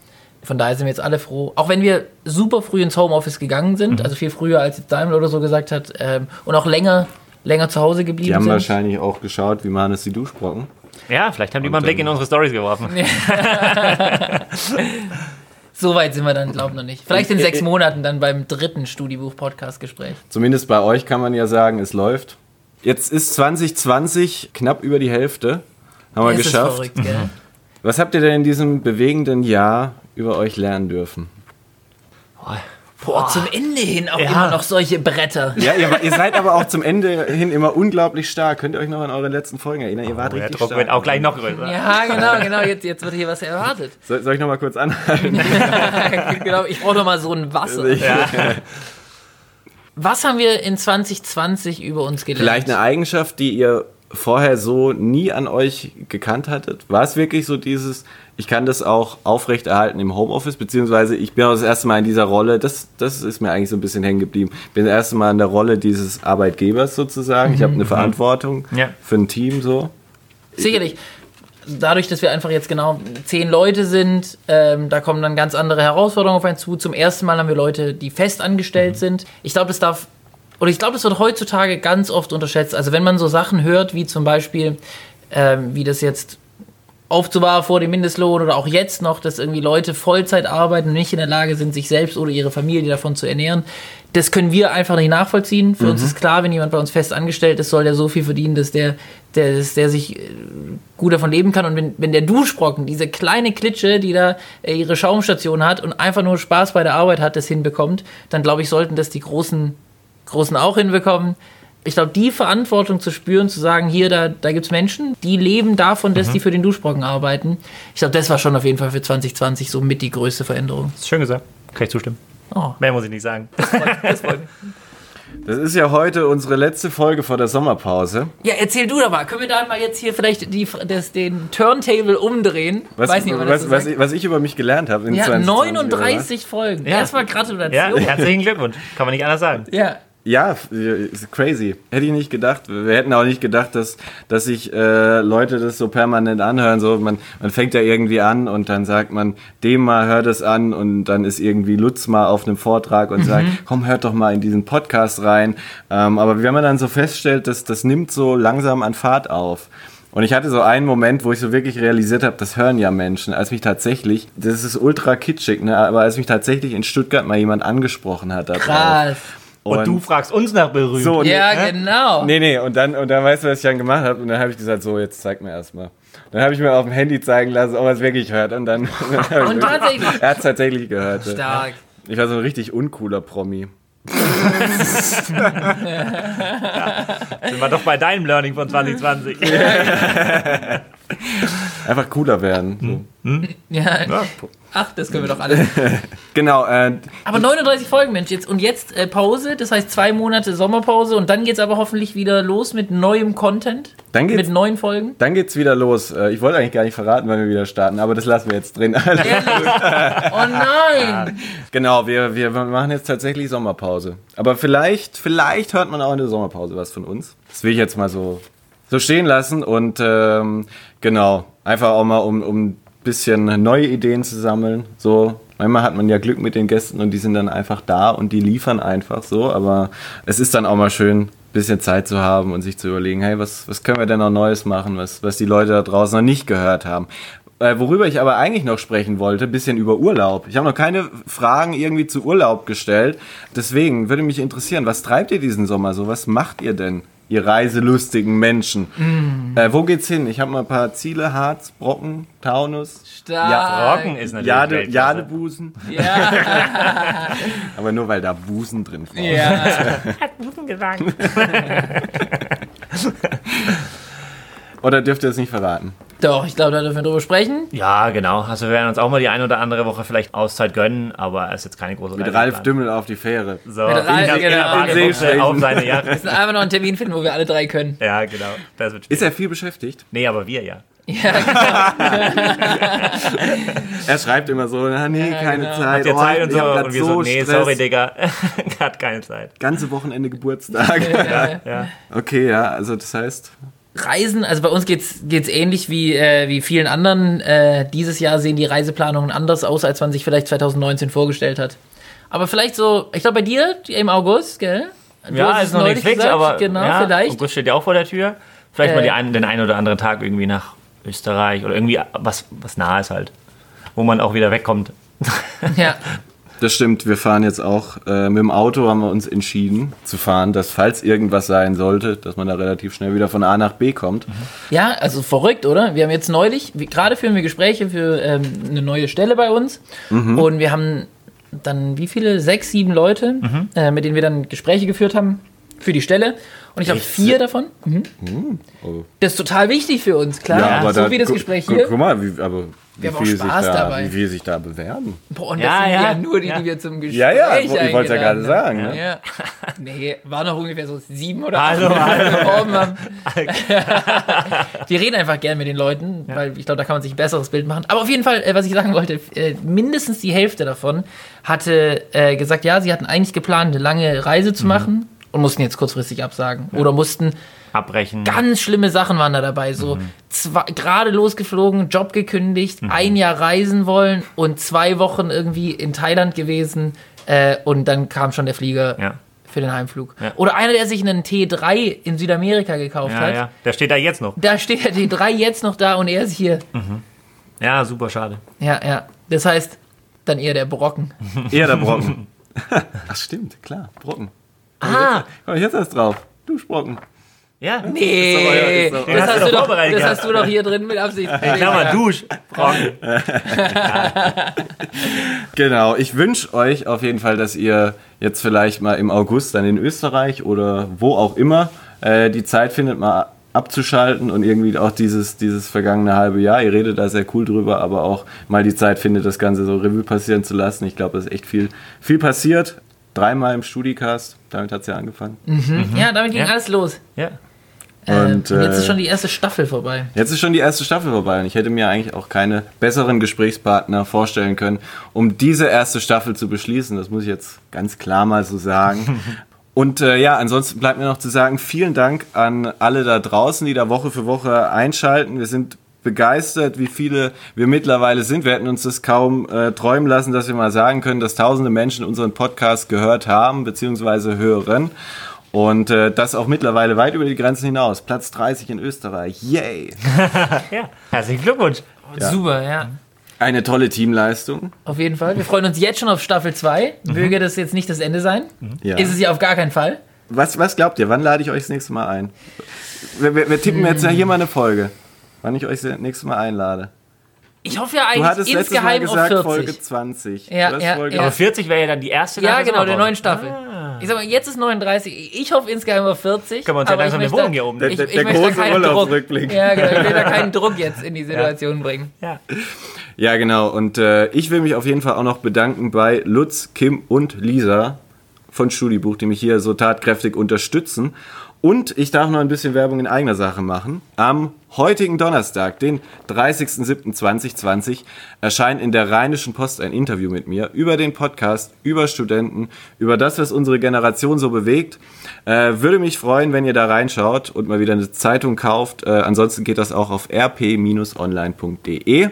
Speaker 3: Von daher sind wir jetzt alle froh. Auch wenn wir super früh ins Homeoffice gegangen sind, mhm. also viel früher als Daimler oder so gesagt hat, ähm, und auch länger, länger zu Hause geblieben sind.
Speaker 2: Die haben
Speaker 3: sind.
Speaker 2: wahrscheinlich auch geschaut, wie machen es die Duschbrocken.
Speaker 4: Ja, vielleicht haben die mal einen Blick in unsere Stories geworfen.
Speaker 3: so weit sind wir dann, glaube ich, noch nicht. Vielleicht in sechs Monaten dann beim dritten Studiebuch-Podcast-Gespräch.
Speaker 2: Zumindest bei euch kann man ja sagen, es läuft. Jetzt ist 2020 knapp über die Hälfte. Haben wir geschafft. Verrückt, mhm. Was habt ihr denn in diesem bewegenden Jahr über euch lernen dürfen?
Speaker 3: Boah. Boah, zum Ende hin auch ja. immer noch solche Bretter.
Speaker 2: Ja, ihr, ihr, seid aber auch zum Ende hin immer unglaublich stark. Könnt ihr euch noch an eure letzten Folgen erinnern? Ihr wart oh, richtig der Druck stark.
Speaker 4: wird auch gleich noch größer.
Speaker 3: Ja, genau, genau. Jetzt, jetzt wird hier was erwartet.
Speaker 2: Soll, soll ich noch mal kurz anhalten?
Speaker 3: genau, ich brauche noch mal so ein Wasser. Ja. Was haben wir in 2020 über uns gelernt?
Speaker 2: Vielleicht eine Eigenschaft, die ihr vorher so nie an euch gekannt hattet? War es wirklich so dieses, ich kann das auch aufrechterhalten im Homeoffice, beziehungsweise ich bin auch das erste Mal in dieser Rolle, das, das ist mir eigentlich so ein bisschen hängen geblieben. Ich bin das erste Mal in der Rolle dieses Arbeitgebers sozusagen. Ich habe eine mhm. Verantwortung ja. für ein Team so.
Speaker 3: Sicherlich. Dadurch, dass wir einfach jetzt genau zehn Leute sind, ähm, da kommen dann ganz andere Herausforderungen auf einen zu. Zum ersten Mal haben wir Leute, die fest angestellt mhm. sind. Ich glaube, das darf oder ich glaube, das wird heutzutage ganz oft unterschätzt. Also wenn man so Sachen hört, wie zum Beispiel, ähm, wie das jetzt war vor dem Mindestlohn oder auch jetzt noch, dass irgendwie Leute Vollzeit arbeiten und nicht in der Lage sind, sich selbst oder ihre Familie davon zu ernähren, das können wir einfach nicht nachvollziehen. Für uns ist klar, wenn jemand bei uns fest angestellt ist, soll der so viel verdienen, dass der, der, dass der sich äh, gut davon leben kann. Und wenn, wenn der Duschbrocken, diese kleine Klitsche, die da äh, ihre Schaumstation hat und einfach nur Spaß bei der Arbeit hat, das hinbekommt, dann glaube ich, sollten das die Großen, Großen auch hinbekommen. Ich glaube, die Verantwortung zu spüren, zu sagen, hier, da, da gibt es Menschen, die leben davon, dass die für den Duschbrocken arbeiten. Ich glaube, das war schon auf jeden Fall für 2020 so mit die größte Veränderung.
Speaker 4: Ist schön gesagt. Kann ich zustimmen.
Speaker 3: Oh,
Speaker 4: Mehr muss ich nicht sagen.
Speaker 3: das freut mich.
Speaker 2: Das ist ja heute unsere letzte Folge vor der Sommerpause.
Speaker 3: Ja, erzähl du doch mal. Können wir da mal jetzt hier vielleicht die, das, den Turntable umdrehen?
Speaker 2: Was,
Speaker 3: Weiß nicht,
Speaker 2: was,
Speaker 3: das so
Speaker 2: was, ich, was ich über mich gelernt habe. in
Speaker 3: Ja,
Speaker 2: 2020,
Speaker 3: 39 Folgen.
Speaker 4: Ja.
Speaker 3: Erstmal
Speaker 4: Ja,
Speaker 3: Gratulation.
Speaker 4: herzlichen Glückwunsch. Kann man nicht anders sagen.
Speaker 3: Ja.
Speaker 2: Ja, crazy. Hätte ich nicht gedacht. Wir hätten auch nicht gedacht, dass, dass sich äh, Leute das so permanent anhören. So, man, man fängt ja irgendwie an und dann sagt man, dem mal hört es an und dann ist irgendwie Lutz mal auf einem Vortrag und sagt, komm, hört doch mal in diesen Podcast rein. Ähm, aber wenn man dann so feststellt, dass das nimmt so langsam an Fahrt auf. Und ich hatte so einen Moment, wo ich so wirklich realisiert habe, das hören ja Menschen, als mich tatsächlich, das ist ultra kitschig, ne, aber als mich tatsächlich in Stuttgart mal jemand angesprochen hat. da drauf.
Speaker 3: Krass.
Speaker 4: Und, du fragst uns nach berühmt.
Speaker 2: so,
Speaker 3: Ja,
Speaker 2: hä?
Speaker 3: genau.
Speaker 2: Nee, nee, und dann, und dann weißt du, was ich dann gemacht habe? Und dann habe ich gesagt, so, jetzt zeig mir erstmal. Dann habe ich mir auf dem Handy zeigen lassen, ob er es wirklich hört. Und dann. dann
Speaker 3: Und tatsächlich.
Speaker 2: Er hat es tatsächlich gehört.
Speaker 3: Stark.
Speaker 2: Ich war so ein richtig uncooler Promi.
Speaker 4: Sind wir doch bei deinem Learning von 2020.
Speaker 2: Einfach cooler werden. So.
Speaker 3: Ja. Ach, das können wir doch alle.
Speaker 2: Genau, äh,
Speaker 3: Aber 39 Folgen, Mensch. Jetzt, und jetzt äh, Pause, das heißt zwei Monate Sommerpause und dann geht's aber hoffentlich wieder los mit neuem Content.
Speaker 2: Dann geht's-
Speaker 3: Mit neuen Folgen.
Speaker 2: dann geht's wieder los. Äh, Ich wollte eigentlich gar nicht verraten, wann wir wieder starten, aber das lassen wir jetzt drin.
Speaker 3: Oh nein!
Speaker 2: genau, wir, wir machen jetzt tatsächlich Sommerpause. Aber vielleicht, vielleicht hört man auch in der Sommerpause was von uns. Das will ich jetzt mal so, so stehen lassen und ähm, genau, einfach auch mal um, um bisschen neue Ideen zu sammeln. So, manchmal hat man ja Glück mit den Gästen und die sind dann einfach da und die liefern einfach so, aber es ist dann auch mal schön, ein bisschen Zeit zu haben und sich zu überlegen, hey, was, was können wir denn noch Neues machen, was, was die Leute da draußen noch nicht gehört haben. Äh, worüber ich aber eigentlich noch sprechen wollte, bisschen über Urlaub. Ich habe noch keine Fragen irgendwie zu Urlaub gestellt. Deswegen würde mich interessieren, was treibt ihr diesen Sommer so? Was macht ihr denn, ihr reiselustigen Menschen? Äh, wo geht's hin? Ich habe mal ein paar Ziele. Harz, Brocken, Taunus,
Speaker 3: Stark.
Speaker 4: Rocken ist natürlich
Speaker 2: Jade. Jadebusen.
Speaker 3: Ja.
Speaker 2: Aber nur weil da Busen drin vorkommen.
Speaker 3: ja.
Speaker 2: Oder dürft ihr es nicht verraten?
Speaker 3: Doch, ich glaube, da dürfen wir drüber sprechen.
Speaker 4: Ja, genau. Also wir werden uns auch mal die ein oder andere Woche vielleicht Auszeit gönnen, aber es ist jetzt keine große
Speaker 2: Mit
Speaker 4: Reise
Speaker 2: Ralf. Dümmel auf die Fähre.
Speaker 4: So,
Speaker 3: Mit Ralf, genau.
Speaker 4: der Badebuchse auf seine Yacht.
Speaker 3: Wir müssen einfach noch einen Termin finden, wo wir alle drei können.
Speaker 4: Ja, genau. Das wird
Speaker 2: Ist er viel beschäftigt?
Speaker 4: Nee, aber wir ja.
Speaker 3: Ja,
Speaker 2: Er schreibt immer so, na, nee, keine
Speaker 3: genau.
Speaker 2: Zeit.
Speaker 4: Habt ihr
Speaker 2: Oh,
Speaker 4: Zeit und so? Und wir so, nee,
Speaker 2: Stress.
Speaker 4: sorry, Digga. Hat keine Zeit.
Speaker 2: Ganze Wochenende Geburtstag.
Speaker 4: Ja.
Speaker 2: Okay, ja, also das heißt,
Speaker 3: Reisen, also bei uns geht's geht's ähnlich wie, äh, wie vielen anderen. Äh, dieses Jahr sehen die Reiseplanungen anders aus, als man sich vielleicht 2019 vorgestellt hat. Aber vielleicht so, ich glaube bei dir im August, gell? Du
Speaker 4: Ja,
Speaker 3: es
Speaker 4: ist noch nicht fix,
Speaker 3: gesagt,
Speaker 4: aber
Speaker 3: genau,
Speaker 4: ja,
Speaker 3: vielleicht.
Speaker 4: August steht ja auch vor der Tür. Vielleicht
Speaker 3: Äh.
Speaker 4: mal ein, den einen oder anderen Tag irgendwie nach Österreich oder irgendwie was, was nah ist halt. Wo man auch wieder wegkommt.
Speaker 3: Ja.
Speaker 2: das stimmt, wir fahren jetzt auch äh, mit dem Auto, haben wir uns entschieden zu fahren, dass falls irgendwas sein sollte, dass man da relativ schnell wieder von A nach B kommt.
Speaker 3: ja, also verrückt, oder? Wir haben jetzt neulich, gerade führen wir Gespräche für ähm, eine neue Stelle bei uns. Und wir haben dann wie viele? Sechs, sieben Leute, äh, mit denen wir dann Gespräche geführt haben für die Stelle. Und ich glaube, vier davon. Mhm.
Speaker 2: Oh.
Speaker 3: Das ist total wichtig für uns, klar. so wie das Gespräch hier.
Speaker 2: Guck mal, wie, aber wie
Speaker 3: haben auch
Speaker 2: viel,
Speaker 3: Spaß
Speaker 2: sich da,
Speaker 3: dabei.
Speaker 2: wie viel sich da bewerben.
Speaker 3: Boah, und das
Speaker 4: Ja,
Speaker 3: sind
Speaker 4: ja,
Speaker 3: ja nur die,
Speaker 4: ja.
Speaker 3: die wir zum Gespräch
Speaker 2: Ja, ja, ich wollte es ja gerade sagen.
Speaker 3: haben.
Speaker 2: Ne?
Speaker 3: Ja. Nee, war noch ungefähr so sieben oder acht, die
Speaker 4: hallo.
Speaker 3: wir beworben haben. Wir reden einfach gern mit den Leuten, weil ich glaube, da kann man sich ein besseres Bild machen. Aber auf jeden Fall, äh, was ich sagen wollte, äh, mindestens die Hälfte davon hatte äh, gesagt, ja, sie hatten eigentlich geplant, eine lange Reise
Speaker 2: Mhm.
Speaker 3: zu machen und mussten jetzt kurzfristig absagen. Oder mussten
Speaker 4: Abbrechen.
Speaker 3: ganz schlimme Sachen waren da dabei. So zwei- gerade losgeflogen, Job gekündigt, ein Jahr reisen wollen und zwei Wochen irgendwie in Thailand gewesen äh, und dann kam schon der Flieger
Speaker 4: Ja.
Speaker 3: für den Heimflug.
Speaker 4: Ja.
Speaker 3: Oder einer, der sich einen T3 in Südamerika gekauft
Speaker 4: Ja,
Speaker 3: hat.
Speaker 4: ja. Der steht da jetzt noch.
Speaker 3: Da steht der T3 jetzt noch da und er ist hier.
Speaker 4: Ja, super schade.
Speaker 3: Ja, ja. Das heißt, dann eher der Brocken.
Speaker 2: Eher der Brocken. Ach stimmt, klar, Brocken.
Speaker 4: Ah,
Speaker 2: Komm, jetzt erst drauf. Duschbrocken.
Speaker 4: ja.
Speaker 3: Nee,
Speaker 2: Ist doch- ist doch-
Speaker 3: das,
Speaker 4: hast
Speaker 3: hast
Speaker 4: du
Speaker 3: du
Speaker 4: doch
Speaker 3: das hast du doch hier drin mit Absicht.
Speaker 4: In Klammern, Dusch.
Speaker 2: Genau, ich wünsche euch auf jeden Fall, dass ihr jetzt vielleicht mal im August dann in Österreich oder wo auch immer äh, die Zeit findet, mal abzuschalten und irgendwie auch dieses, dieses vergangene halbe Jahr, ihr redet da sehr cool drüber, aber auch mal die Zeit findet, das Ganze so Revue passieren zu lassen. Ich glaube, es ist echt viel, viel passiert. Dreimal im Studicast, damit hat es ja angefangen.
Speaker 3: Ja, damit ging
Speaker 4: Ja.
Speaker 3: alles los.
Speaker 4: Ja.
Speaker 3: Äh,
Speaker 2: Und,
Speaker 3: und jetzt
Speaker 2: äh,
Speaker 3: ist schon die erste Staffel vorbei.
Speaker 2: Jetzt ist schon die erste Staffel vorbei und ich hätte mir eigentlich auch keine besseren Gesprächspartner vorstellen können, um diese erste Staffel zu beschließen. Das muss ich jetzt ganz klar mal so sagen. Und äh, ja, ansonsten bleibt mir noch zu sagen, vielen Dank an alle da draußen, die da Woche für Woche einschalten. Wir sind begeistert, wie viele wir mittlerweile sind. Wir hätten uns das kaum äh, träumen lassen, dass wir mal sagen können, dass tausende Menschen unseren Podcast gehört haben bzw. hören. Und äh, das auch mittlerweile weit über die Grenzen hinaus. Platz 30 in Österreich. Yay!
Speaker 4: ja. Herzlichen Glückwunsch.
Speaker 2: Ja.
Speaker 3: Super, ja.
Speaker 2: Eine tolle Teamleistung.
Speaker 3: Auf jeden Fall. Wir freuen uns jetzt schon auf Staffel 2. Möge das jetzt nicht das Ende sein.
Speaker 2: Ja.
Speaker 3: Ist es ja auf gar keinen Fall.
Speaker 2: Was, was glaubt ihr? Wann lade ich euch das nächste Mal ein? Wir, wir, wir tippen jetzt ja hier mal eine Folge. Wann ich euch das nächste Mal einlade.
Speaker 3: Ich hoffe ja
Speaker 2: Du
Speaker 3: eigentlich
Speaker 2: hattest letztes Mal
Speaker 3: insgeheim auf
Speaker 2: gesagt
Speaker 3: 40.
Speaker 2: Folge 20.
Speaker 3: Ja, ja,
Speaker 2: Folge
Speaker 3: ja.
Speaker 4: Aber 40 wäre ja dann die erste
Speaker 3: Ja, genau, der neuen Staffel.
Speaker 4: Ah.
Speaker 3: Ich sag mal, jetzt ist 39. Ich hoffe insgeheim auf 40.
Speaker 4: Können wir uns ja
Speaker 3: aber
Speaker 4: langsam eine Wohnung hier oben
Speaker 2: Der- der-
Speaker 3: ich
Speaker 2: der große. Urlaubsrückblick.
Speaker 3: Ja, genau. Ich will da keinen Druck jetzt in die Situation bringen.
Speaker 4: Ja.
Speaker 2: Ja, genau. Und äh, ich will mich auf jeden Fall auch noch bedanken bei Lutz, Kim und Lisa von Studibuch, die mich hier so tatkräftig unterstützen. Und ich darf noch ein bisschen Werbung in eigener Sache machen. Am heutigen Donnerstag, den 30.07.2020, erscheint in der Rheinischen Post ein Interview mit mir über den Podcast, über Studenten, über das, was unsere Generation so bewegt. Äh, würde mich freuen, wenn ihr da reinschaut und mal wieder eine Zeitung kauft. Äh, ansonsten geht das auch auf rp-online.de.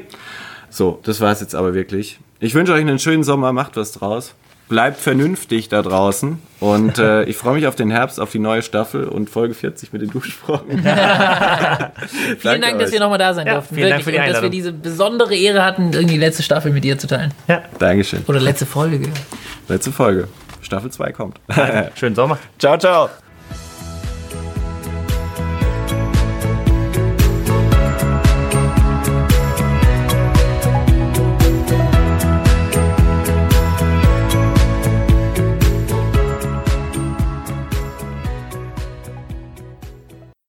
Speaker 2: So, das war es jetzt aber wirklich. Ich wünsche euch einen schönen Sommer, macht was draus. Bleibt vernünftig da draußen. Und äh, ich freue mich auf den Herbst, auf die neue Staffel und Folge 40 mit den Duschbrocken.
Speaker 3: Vielen Dank, dass
Speaker 2: euch.
Speaker 3: wir nochmal da sein
Speaker 4: Ja,
Speaker 3: durften.
Speaker 4: vielen Dank für die
Speaker 3: und dass wir diese besondere Ehre hatten, irgendwie die letzte Staffel mit dir zu teilen.
Speaker 4: ja.
Speaker 2: Dankeschön.
Speaker 3: Oder letzte Folge.
Speaker 2: Letzte Folge. Staffel 2 kommt.
Speaker 4: Schönen Sommer.
Speaker 2: ciao, ciao.